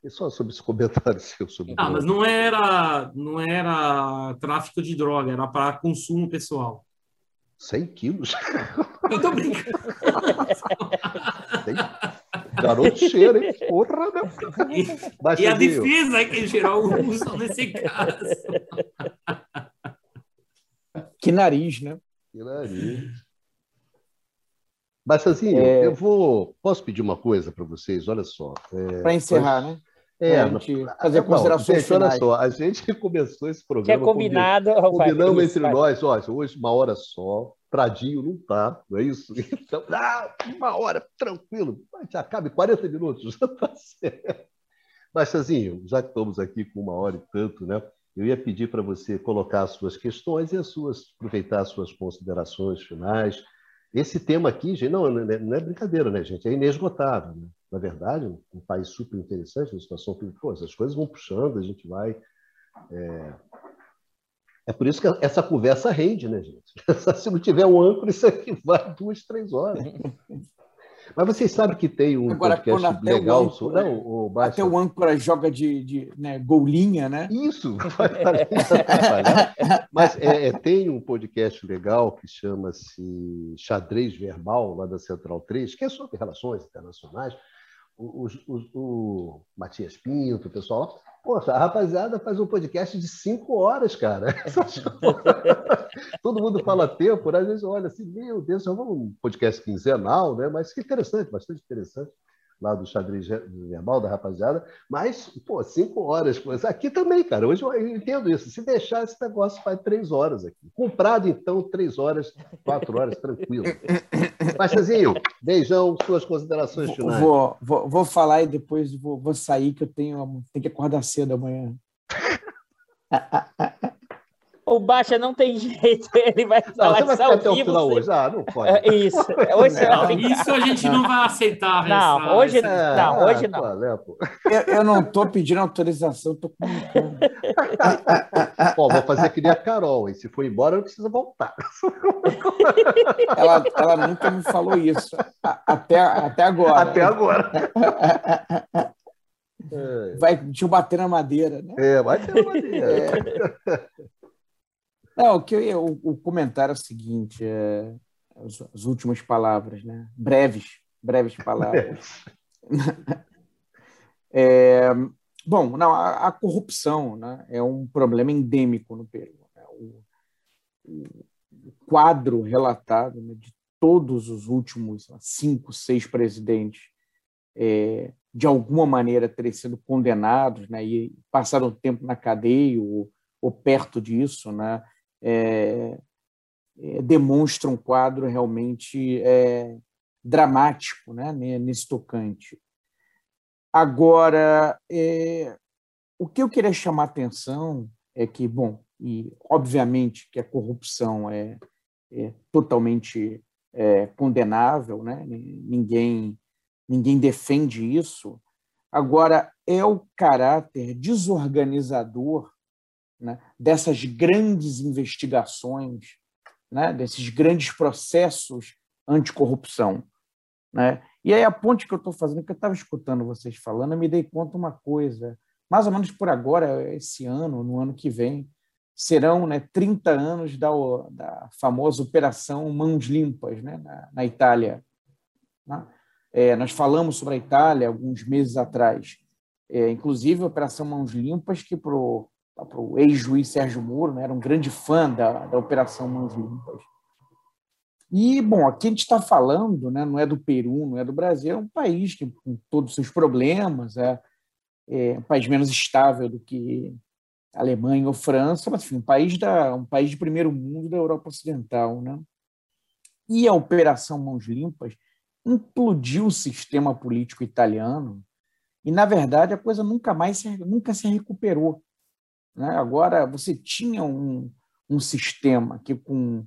E só sobre esse comentário seu sobre. Ah, mas não era, não era tráfico de droga, era para consumo pessoal. 100 quilos? Eu tô brincando. Garoto cheiro, hein? Porra, né? E, e a defesa que em geral usam nesse caso. Que nariz, né? Que nariz. Baixazinho, é... eu vou. Posso pedir uma coisa para vocês? Olha só. É... Para encerrar, né? É, a gente fazer considerações gente, olha só, a gente começou esse programa. Que é combinado, combinamos entre nós, ó, hoje uma hora só, Pradinho não tá, não é isso? Então, ah, uma hora, tranquilo, já cabe 40 minutos, já tá certo. Mas, Chazinho, já que estamos aqui com uma hora e tanto, né? Eu ia pedir para você colocar as suas questões e as suas, aproveitar as suas considerações finais. Esse tema aqui, gente, não, não é brincadeira, né, gente? É inesgotável. Né? Na verdade, um país super interessante, uma situação pô, as coisas vão puxando, a gente vai. É, é por isso que essa conversa rende, né, gente? Se não tiver um âncora, isso aqui vai duas, três horas. Mas vocês sabem que tem um Agora, podcast legal o âncora, não, o Até o âncora joga de, de né, golinha, né? Isso, Mas é, é, tem um podcast legal que chama-se Xadrez Verbal, lá da Central 3, que é sobre relações internacionais. O, o, o, Matias Pinto, o pessoal Poxa, a rapaziada faz um podcast de cinco horas, cara. Todo mundo fala tempo, né? às vezes olha assim, meu Deus, é um podcast quinzenal, né? Mas que interessante, bastante interessante lá do xadrez verbal da rapaziada, mas, pô, cinco horas. Aqui também, cara, hoje eu entendo isso. Se deixar esse negócio, faz três horas aqui. Comprado, então, três horas, quatro horas, tranquilo. Machazinho, beijão, suas considerações finais. Vou, vou, vou falar e depois vou, vou sair, que eu tenho, tenho que acordar cedo amanhã. O Baixa não tem jeito, ele vai falar não, você vai até o final hoje. Ah, não pode. É, isso. Hoje não, isso a gente não, não vai aceitar. Não, essa, hoje, essa... não, hoje ah, não. eu, eu, não estou pedindo autorização, estou comunicando. Bom, vou fazer que nem a Carol, e se for embora, não precisa voltar. ela, ela nunca me falou isso, até, até agora. Até agora. Vai, deixa eu bater na madeira, né? É, vai ter na madeira. É. Não, o, que eu, o, o comentário é o seguinte, é, as, as, últimas palavras, né? Breves, breves palavras. é, bom, não, a, a, corrupção né, é um problema endêmico no Peru. Né? O, o, quadro relatado né, de todos os últimos cinco, seis presidentes é, de alguma maneira terem sido condenados né, e passaram tempo na cadeia ou, ou perto disso, né, é, é, demonstra um quadro realmente é, dramático né, nesse tocante. Agora, é, o que eu queria chamar a atenção é que, bom, e obviamente que a corrupção é, é totalmente é, condenável, né? ninguém, ninguém defende isso. Agora, é o caráter desorganizador né, dessas grandes investigações, né, desses grandes processos anticorrupção. Né? E aí a ponte que eu estou fazendo, que eu estava escutando vocês falando, eu me dei conta uma coisa, mais ou menos por agora, esse ano, no ano que vem, serão né, 30 anos da, da famosa Operação Mãos Limpas né, na, na Itália. Né? É, nós falamos sobre a Itália alguns meses atrás, é, inclusive a Operação Mãos Limpas, que para o para o ex-juiz Sérgio Moro, né? era um grande fã da, da Operação Mãos Limpas. E, bom, aqui a gente está falando, né, não é do Peru, não é do Brasil, é um país que, com todos os seus problemas, é, é um país menos estável do que Alemanha ou França, mas enfim, um país, da, um país de primeiro mundo da Europa Ocidental. Né? E a Operação Mãos Limpas implodiu o sistema político italiano e, na verdade, a coisa nunca mais se, nunca se recuperou. Né? Agora, você tinha um, um sistema que, com,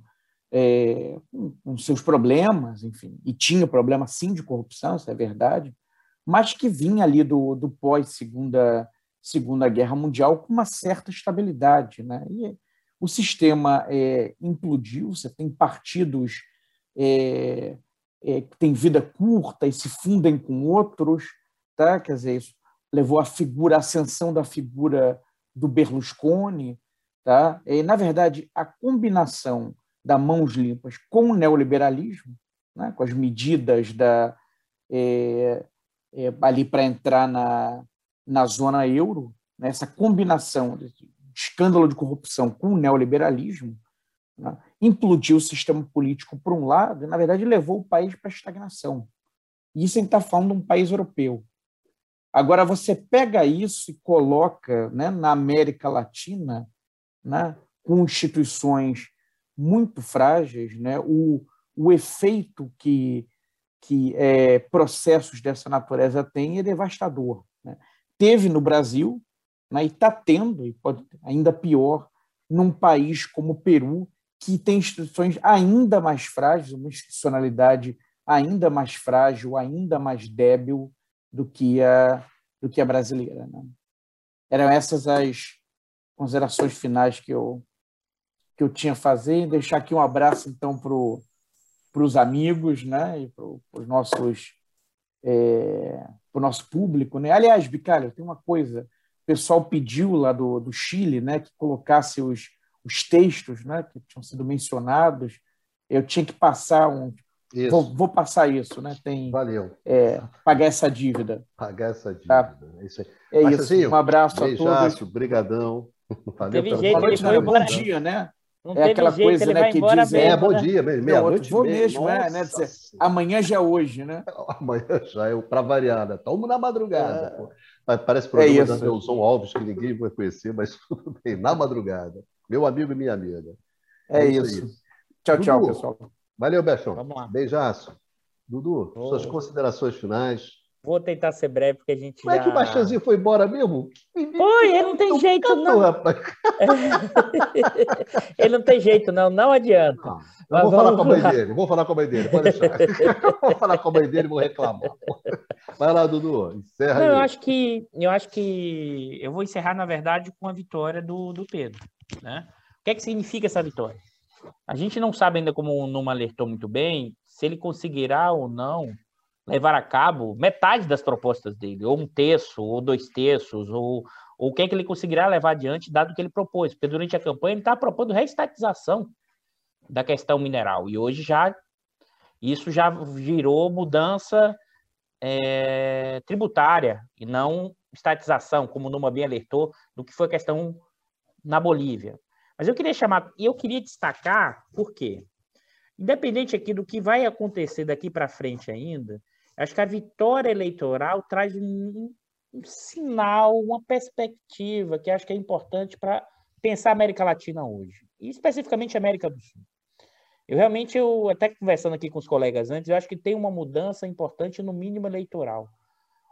é, com, com, seus problemas, enfim, e tinha problema sim de corrupção, isso é verdade, mas que vinha ali do, do pós-segunda segunda Guerra Mundial com uma certa estabilidade. Né? E o sistema é, implodiu, você tem partidos é, é, que têm vida curta e se fundem com outros, tá? quer dizer, isso levou a figura, a ascensão da figura do Berlusconi, tá? E, na verdade, a combinação da mãos limpas com o neoliberalismo, né? com as medidas da, é, é, ali para entrar na, na zona euro, né? essa combinação de escândalo de corrupção com o neoliberalismo, né? implodiu o sistema político por um lado e, na verdade, levou o país para a estagnação. E isso a gente está falando de um país europeu. Agora, você pega isso e coloca né, na América Latina, né, com instituições muito frágeis, né, o, o efeito que, que é, processos dessa natureza têm é devastador. Né? Teve no Brasil né, e está tendo, e pode ainda pior, num país como o Peru, que tem instituições ainda mais frágeis, uma institucionalidade ainda mais frágil, ainda mais débil do que a, do que a brasileira. Né? Eram essas as considerações finais que eu, que eu tinha a fazer. E deixar aqui um abraço, então, para os amigos né? e para os nossos. É, para o nosso público. Né? Aliás, Bicalho, tem uma coisa. O pessoal pediu lá do, do Chile né, que colocasse os, os textos né, que tinham sido mencionados. Eu tinha que passar um, Vou, vou, passar isso, né? Tem, Valeu. É, pagar essa dívida. Pagar essa tá? dívida. Tá? É isso aí. É Mas, isso. Assim, um abraço beijaço, a todos. Brigadão. Valeu teve jeito, ele foi bom dia, né? Não é aquela jeito, coisa né, que diz. É, bom né? dia, meia-noite. Vou mesmo, é, né? Dizer, amanhã já é hoje, né? Amanhã já é para variar, né? Estamos na madrugada. É. Parece programa é da Nelson Alves, que ninguém vai conhecer, mas tudo bem, na madrugada. Meu amigo e minha amiga. É, é isso. isso. Tchau, tchau, Dudu, pessoal. Valeu, Bechão. Vamos lá. Beijaço. Dudu, oh. suas considerações finais. Vou tentar ser breve, porque a gente. Como já... é que o Baixãozinho foi embora mesmo? Foi, ele não tem jeito, canto, não. Rapaz. ele não tem jeito, não, não adianta. Ah, vou falar com a mãe dele, vou falar com a mãe dele, pode deixar. vou falar com a mãe dele e vou reclamar. Vai lá, Dudu, encerra não, aí. Eu acho que eu acho que eu vou encerrar, na verdade, com a vitória do, do Pedro. Né? O que é que significa essa vitória? A gente não sabe ainda, como o Numa alertou muito bem, se ele conseguirá ou não levar a cabo metade das propostas dele, ou um terço, ou dois terços, ou, ou o que é que ele conseguirá levar adiante, dado que ele propôs. Porque durante a campanha ele está propondo reestatização da questão mineral. E hoje já isso já virou mudança é, tributária e não estatização, como o Numa bem alertou, do que foi a questão na Bolívia. Mas eu queria chamar, e eu queria destacar, por quê? Independente aqui do que vai acontecer daqui para frente ainda, acho que a vitória eleitoral traz um, um sinal, uma perspectiva que acho que é importante para pensar a América Latina hoje, e especificamente a América do Sul. Eu realmente, eu até conversando aqui com os colegas antes, eu acho que tem uma mudança importante no mínimo eleitoral.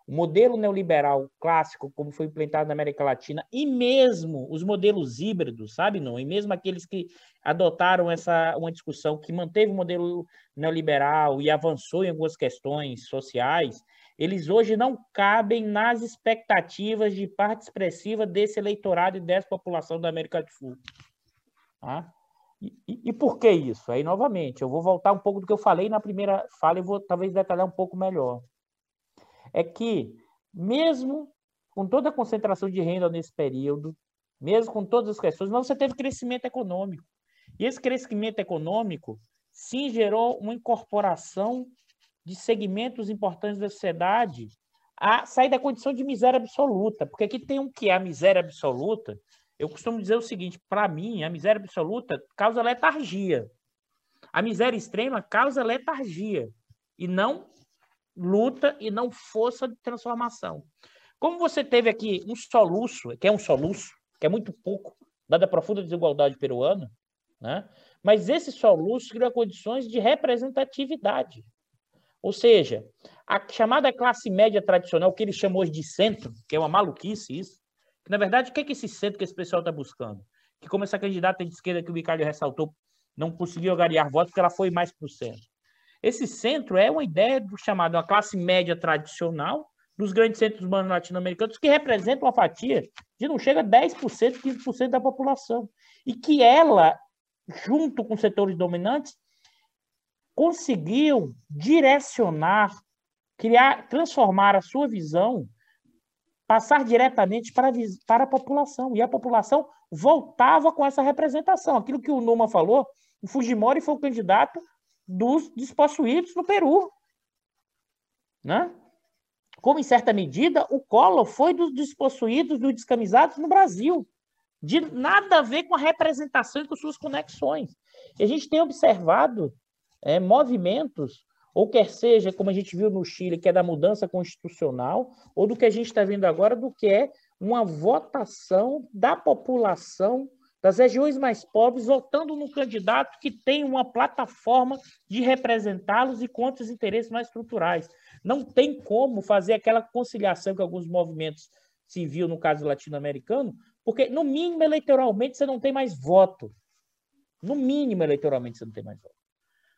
O modelo neoliberal clássico, como foi implantado na América Latina, e mesmo os modelos híbridos, sabe, não? E mesmo aqueles que adotaram essa uma discussão que manteve o modelo neoliberal e avançou em algumas questões sociais, eles hoje não cabem nas expectativas de parte expressiva desse eleitorado e dessa população da América do Sul. Tá? E, e, por que isso? Aí, novamente, eu vou voltar um pouco do que eu falei na primeira fala e vou talvez detalhar um pouco melhor é que, mesmo com toda a concentração de renda nesse período, mesmo com todas as questões, mas você teve crescimento econômico. E esse crescimento econômico, sim, gerou uma incorporação de segmentos importantes da sociedade a sair da condição de miséria absoluta. Porque aqui tem um que é a miséria absoluta. Eu costumo dizer o seguinte: para mim, a miséria absoluta causa letargia. A miséria extrema causa letargia e não luta e não força de transformação. Como você teve aqui um soluço, que é um soluço, que é muito pouco, dada a profunda desigualdade peruana, né? mas esse soluço cria condições de representatividade. Ou seja, a chamada classe média tradicional, que ele chamou de centro, que é uma maluquice isso, que na verdade, o que é que esse centro que esse pessoal está buscando? Que como essa candidata de esquerda que o Bicalho ressaltou, não conseguiu agariar votos porque ela foi mais para o centro. Esse centro é uma ideia do chamado uma classe média tradicional dos grandes centros urbanos latino-americanos, que representa uma fatia de não chega a 10%, 15% da população. E que ela, junto com setores dominantes, conseguiu direcionar, criar, transformar a sua visão passar diretamente para, para a população. E a população voltava com essa representação. Aquilo que o Numa falou, o Fujimori foi o candidato dos despossuídos no Peru. Né? Como, em certa medida, o Collor foi dos despossuídos, dos descamisados no Brasil. De nada a ver com a representação e com suas conexões. E a gente tem observado é, movimentos, ou quer seja, como a gente viu no Chile, que é da mudança constitucional, ou do que a gente está vendo agora, do que é uma votação da população das regiões mais pobres, votando no candidato que tem uma plataforma de representá-los e contra os interesses mais estruturais. Não tem como fazer aquela conciliação que alguns movimentos se viu no caso latino-americano, porque, no mínimo, eleitoralmente, você não tem mais voto. No mínimo, eleitoralmente, você não tem mais voto.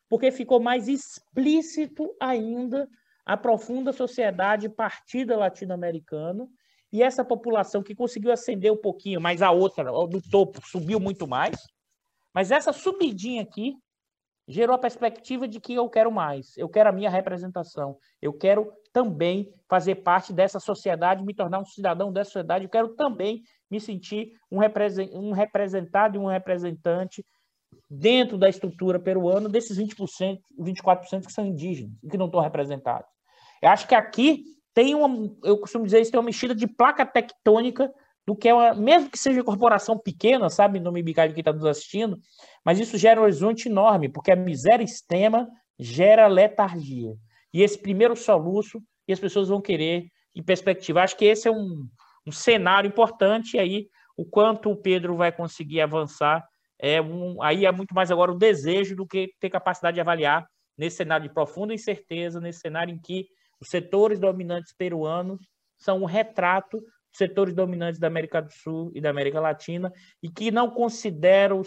Porque ficou mais explícito ainda a profunda sociedade partida latino-americana e essa população que conseguiu ascender um pouquinho, mas a outra, do topo, subiu muito mais. Mas essa subidinha aqui gerou a perspectiva de que eu quero mais, eu quero a minha representação, eu quero também fazer parte dessa sociedade, me tornar um cidadão dessa sociedade, eu quero também me sentir um, representado e um representante dentro da estrutura peruana desses 20%, 24% que são indígenas e que não estão representados. Eu acho que aqui tem uma, eu costumo dizer isso, tem uma mexida de placa tectônica do que é uma, mesmo que seja corporação pequena, sabe, no Mibicalho que está nos assistindo, mas isso gera um horizonte enorme, porque a miséria extrema gera letargia. E esse primeiro soluço, e as pessoas vão querer em perspectiva. Acho que esse é um, um cenário importante, e aí o quanto o Pedro vai conseguir avançar, é um, aí é muito mais agora o desejo do que ter capacidade de avaliar nesse cenário de profunda incerteza, nesse cenário em que os setores dominantes peruanos são um retrato dos setores dominantes da América do Sul e da América Latina e que não consideram o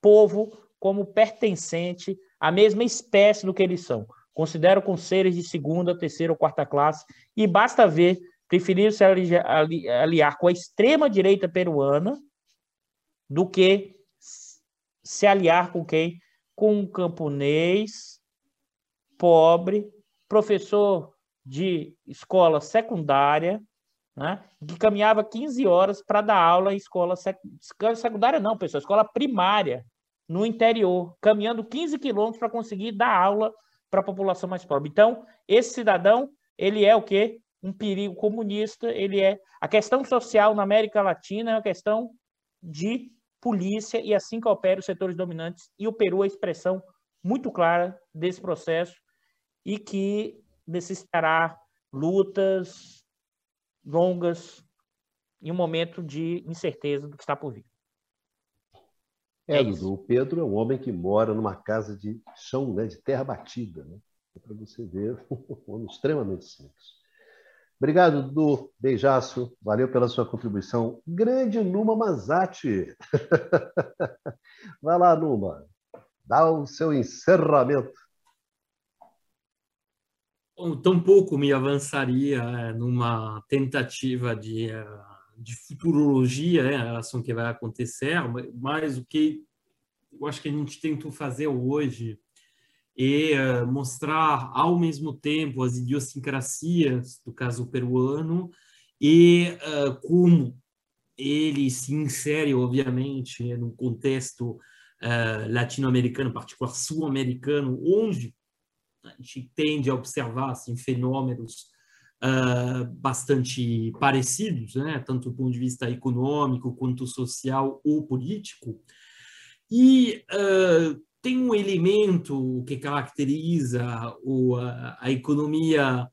povo como pertencente à mesma espécie do que eles são. Consideram com seres de segunda, terceira ou quarta classe e basta ver preferiram se aliar com a extrema direita peruana do que se aliar com quem? Com um camponês pobre professor de escola secundária, né, que caminhava 15 horas para dar aula em escola sec... secundária, não, pessoal, escola primária, no interior, caminhando 15 quilômetros para conseguir dar aula para a população mais pobre. Então, esse cidadão, ele é o quê? Um perigo comunista, ele é... A questão social na América Latina é uma questão de polícia e assim que opera os setores dominantes, e o Peru é a expressão muito clara desse processo, e que necessitará lutas longas em um momento de incerteza do que está por vir. É, é Dudu, o Pedro é um homem que mora numa casa de chão, né, de terra batida, né? É para você ver, um homem extremamente simples. Obrigado, Dudu. Beijaço. Valeu pela sua contribuição. Grande Numa Mazati. Vai lá, Numa. Dá o seu encerramento tampouco me avançaria é, numa tentativa de, é, de futurologia né, em relação ao que vai acontecer, mas o que eu acho que a gente tentou fazer hoje é, é mostrar ao mesmo tempo as idiosincrasias do caso peruano e como ele se insere, obviamente, no contexto latino-americano, particular sul-americano, onde a gente tende a observar assim, fenômenos uh, bastante parecidos, né? tanto do ponto de vista econômico quanto social ou político. E uh, tem um elemento que caracteriza o, a, a economia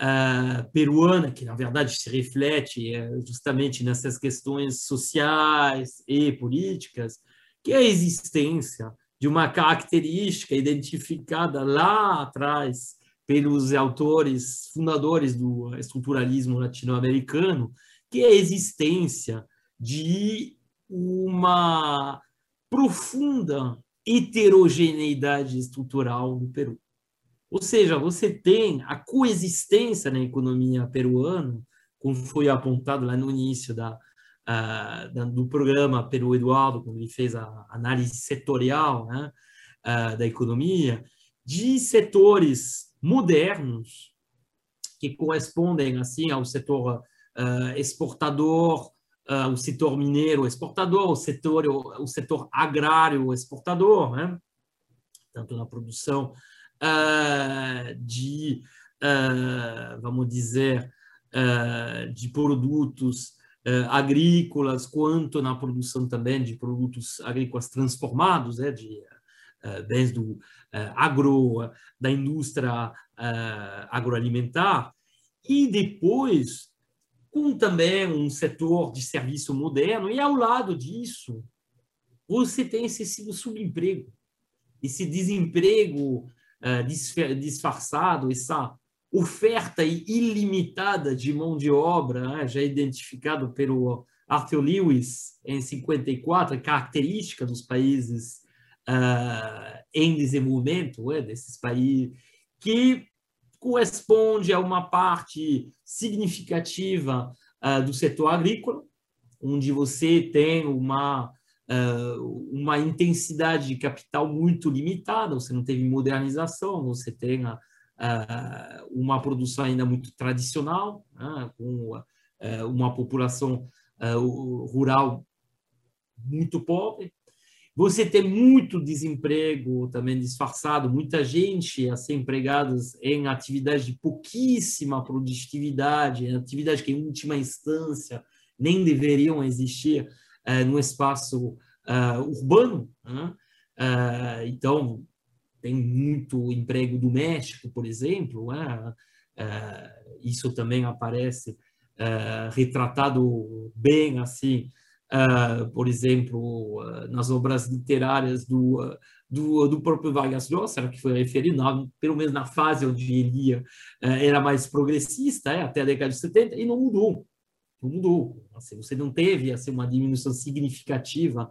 uh, peruana, que na verdade se reflete uh, justamente nessas questões sociais e políticas, que é a existência de uma característica identificada lá atrás pelos autores fundadores do estruturalismo latino-americano, que é a existência de uma profunda heterogeneidade estrutural no Peru. Ou seja, você tem a coexistência na economia peruana, como foi apontado lá no início da, uh, do programa Peru Eduardo, quando ele fez a análise setorial né, uh, da economia, de setores modernos que correspondem assim ao setor exportador, o setor mineiro exportador, o setor, o, setor agrário exportador, né? tanto na produção de, vamos dizer, de produtos agrícolas, quanto na produção também de produtos agrícolas transformados, né? de bens do agro, da indústria agroalimentar, e depois com também um setor de serviço moderno, e ao lado disso, você tem esse subemprego, esse desemprego uh, disfarçado, essa oferta ilimitada de mão de obra, né, já identificado pelo Arthur Lewis em 54, característica dos países uh, em desenvolvimento, né, desses países, que corresponde a uma parte significativa uh, do setor agrícola, onde você tem uma, uh, uma intensidade de capital muito limitada, você não teve modernização, você tem uh, uma produção ainda muito tradicional, né, com uma população rural muito pobre, você tem muito desemprego também disfarçado, muita gente a ser empregados em atividades de pouquíssima produtividade, em atividades que, em última instância, nem deveriam existir uh, no espaço uh, urbano. Né? Uh, então, tem muito emprego doméstico, por exemplo. Né? isso também aparece retratado bem assim por exemplo, nas obras literárias do, do, do, próprio Vargas Llosa, que foi referido, na, pelo menos na fase onde ele ia, era mais progressista, é, até a década de 70, e não mudou. Não mudou. Assim, você não teve assim, uma diminuição significativa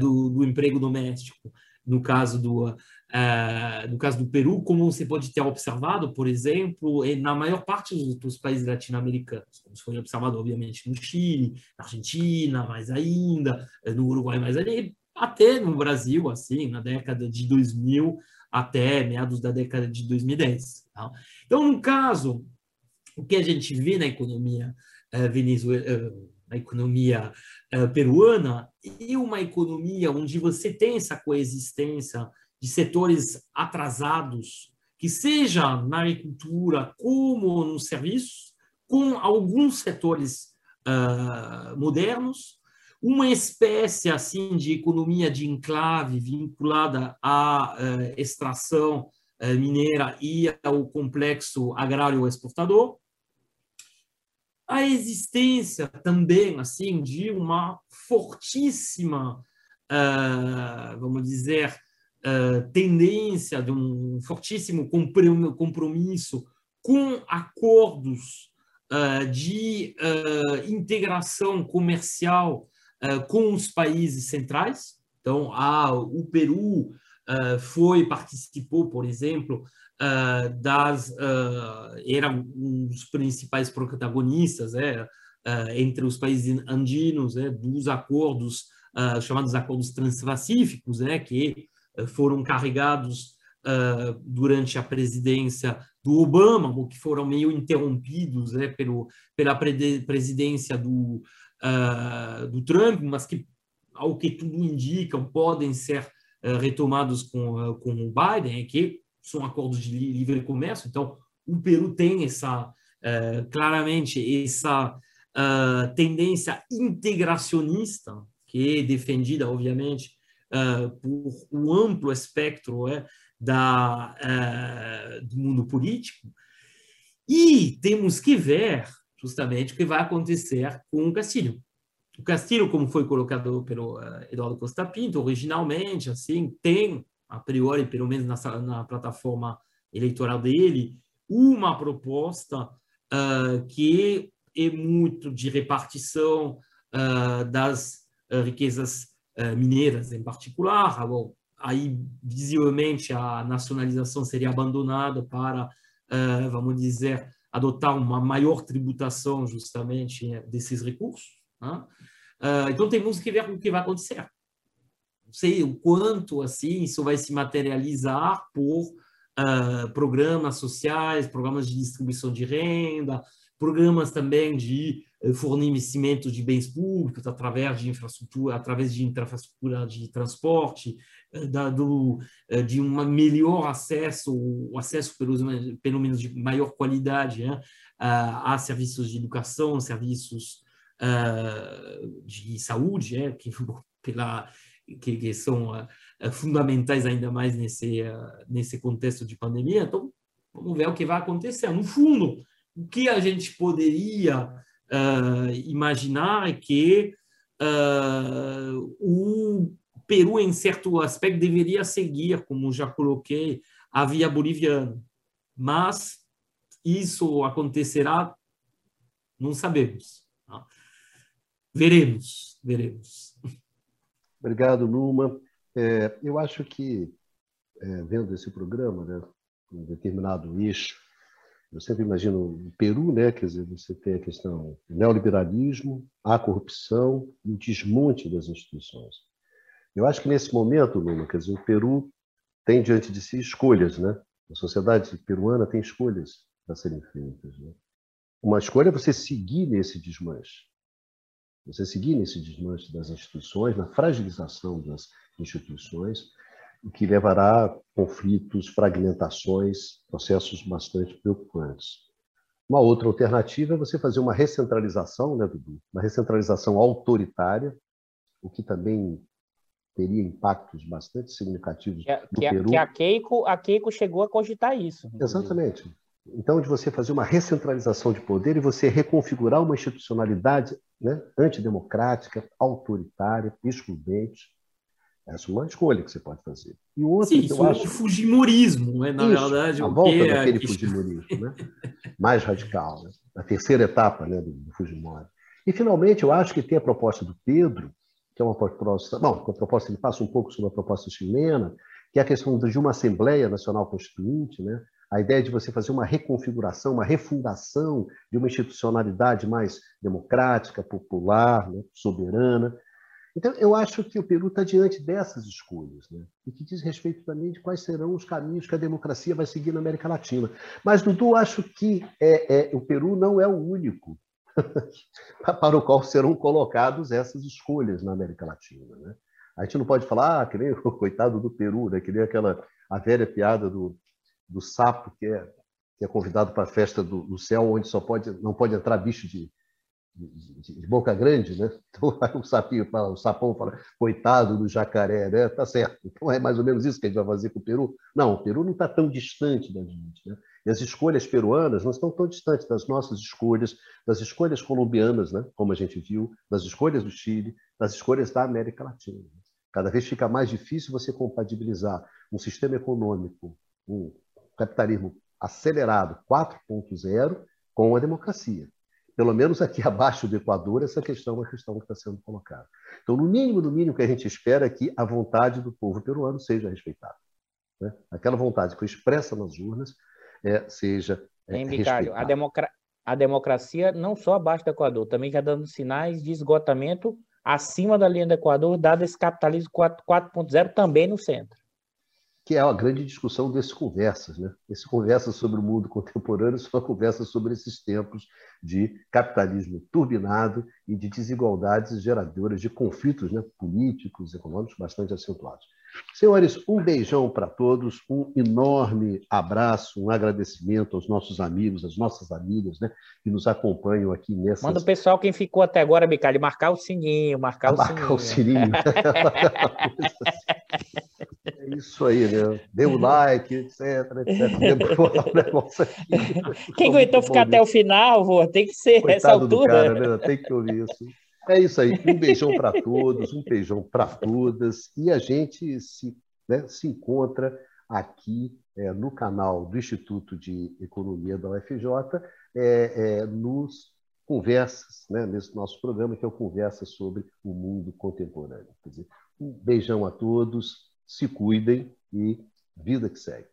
do, do emprego doméstico no caso do, uh, no caso do Peru, como você pode ter observado, por exemplo, na maior parte dos, dos países latino-americanos, como foi observado, obviamente, no Chile, na Argentina, mais ainda, eh, no Uruguai, mais ainda, até no Brasil, assim, na década de 2000 até meados da década de 2010. Tá? Então, no caso, o que a gente vê na economia venezuelana, a economia peruana e uma economia onde você tem essa coexistência de setores atrasados, que seja na agricultura como nos serviços, com alguns setores uh, modernos, uma espécie assim de economia de enclave vinculada à uh, extração mineira e ao complexo agrário exportador, a existência também assim de uma fortíssima, uh, vamos dizer, uh, tendência, de um fortíssimo compromisso com acordos uh, de integração comercial com os países centrais. Então, a, o Peru foi participou, por exemplo, uh, das uh, era um dos principais protagonistas é, uh, entre os países andinos é, dos acordos chamados acordos transpacíficos, é, que foram carregados durante a presidência do Obama, ou que foram meio interrompidos é, pelo, pela presidência do, do Trump, mas que, ao que tudo indica, podem ser retomados com, com o Biden, é que são acordos de livre comércio, então o Peru tem essa, uh, claramente, essa uh, tendência integracionista, que é defendida, obviamente, uh, por um amplo espectro é, da, do mundo político. E temos que ver, justamente, o que vai acontecer com o Castilho. O Castilho, como foi colocado pelo Eduardo Costa Pinto, originalmente, assim, tem a priori, pelo menos na, na plataforma eleitoral dele, uma proposta uh, que é muito de repartição uh, das uh, riquezas mineiras em particular. Bom, aí, visivelmente, a nacionalização seria abandonada para, vamos dizer, adotar uma maior tributação justamente desses recursos. Né? então, temos que ver o que vai acontecer não sei o quanto assim isso vai se materializar por uh, programas sociais, programas de distribuição de renda, programas também de fornecimento de bens públicos através de infraestrutura, através de infraestrutura de transporte, da, do, de um melhor acesso, o acesso pelos, pelo menos de maior qualidade né, a, a serviços de educação, serviços uh, de saúde, é, que, pela, que, que são uh, fundamentais ainda mais nesse, uh, nesse contexto de pandemia. Então, vamos ver o que vai acontecer. No fundo, o que a gente poderia imaginar é que o Peru, em certo aspecto, deveria seguir, como já coloquei, a via boliviana. Mas isso acontecerá? Não sabemos. Veremos, veremos. Obrigado, Numa. É, eu acho que, é, vendo esse programa, né, um determinado eixo, eu sempre imagino o Peru, né, quer dizer, você tem a questão do neoliberalismo, a corrupção e o desmonte das instituições. Eu acho que nesse momento, Numa, quer dizer, o Peru tem diante de si escolhas, né? A sociedade peruana tem escolhas a serem feitas. Né? Uma escolha é você seguir nesse desmanche. Você seguir nesse desmanche das instituições, na fragilização das instituições, o que levará a conflitos, fragmentações, processos bastante preocupantes. Uma outra alternativa é você fazer uma recentralização, né, Dudu? Uma recentralização autoritária, o que também teria impactos bastante significativos que, no que, Peru. Que a Keiko, a Keiko chegou a cogitar isso. Exatamente. Então, de você fazer uma recentralização de poder e você reconfigurar uma institucionalidade né, antidemocrática, autoritária, excludente. Essa é uma escolha que você pode fazer. E outra, Sim, isso é acho... o fujimorismo, né? na isso, verdade. A o volta que daquele é... fujimorismo, né? mais radical, né? a terceira etapa né, do, do Fujimori. E, finalmente, eu acho que tem a proposta do Pedro, que é uma proposta... Bom, a proposta ele passa um pouco sobre a proposta chilena, que é a questão de uma Assembleia Nacional Constituinte, né? a ideia de você fazer uma reconfiguração, uma refundação de uma institucionalidade mais democrática, popular, né, soberana. Então, eu acho que o Peru está diante dessas escolhas, né? e que diz respeito também de quais serão os caminhos que a democracia vai seguir na América Latina. Mas, Dudu, acho que é, é, o Peru não é o único para o qual serão colocadas essas escolhas na América Latina. Né? A gente não pode falar, ah, que nem o coitado do Peru, né? que nem aquela a velha piada do do sapo que é, que é convidado para a festa do, do, céu, onde só pode não pode entrar bicho de, de, de boca grande, né? Então o sapinho fala, o sapão fala, coitado do jacaré, né? Tá certo. Então é mais ou menos isso que a gente vai fazer com o Peru. Não, o Peru não está tão distante da gente, né? E as escolhas peruanas não estão tão distantes das nossas escolhas, das escolhas colombianas, né? Como a gente viu, das escolhas do Chile, das escolhas da América Latina. Cada vez fica mais difícil você compatibilizar um sistema econômico, um capitalismo acelerado 4.0 com a democracia. Pelo menos aqui abaixo do Equador, essa questão é uma questão que está sendo colocada. Então, no mínimo, no mínimo que a gente espera é que a vontade do povo peruano seja respeitada. Né? Aquela vontade que foi expressa nas urnas é, seja é, Tem, Bicalho, a, democra a democracia não só abaixo do Equador, também já dando sinais de esgotamento acima da linha do Equador, dado esse capitalismo 4.0 também no centro que é a grande discussão desses conversas. Né? Esse conversa sobre o mundo contemporâneo são conversas sobre esses tempos de capitalismo turbinado e de desigualdades geradoras de conflitos né, políticos, econômicos bastante acentuados. Senhores, um beijão para todos, um enorme abraço, um agradecimento aos nossos amigos, às nossas amigas né, que nos acompanham aqui nessa. Manda o pessoal, quem ficou até agora, Bicalho, marcar o sininho, marcar, o, marcar sininho. o sininho. é isso aí, né? Dê o like, etc, etc. Quem aguentou ficar até o final, vô, tem que ser Coitado essa altura. Cara, né? Tem que ouvir isso. É isso aí. Um beijão para todos, um beijão para todas. E a gente se, né, se encontra aqui é, no canal do Instituto de Economia da UFJ, é, é, nos conversas, né, nesse nosso programa, que é o Conversa sobre o Mundo Contemporâneo. Dizer, um beijão a todos, se cuidem e vida que segue.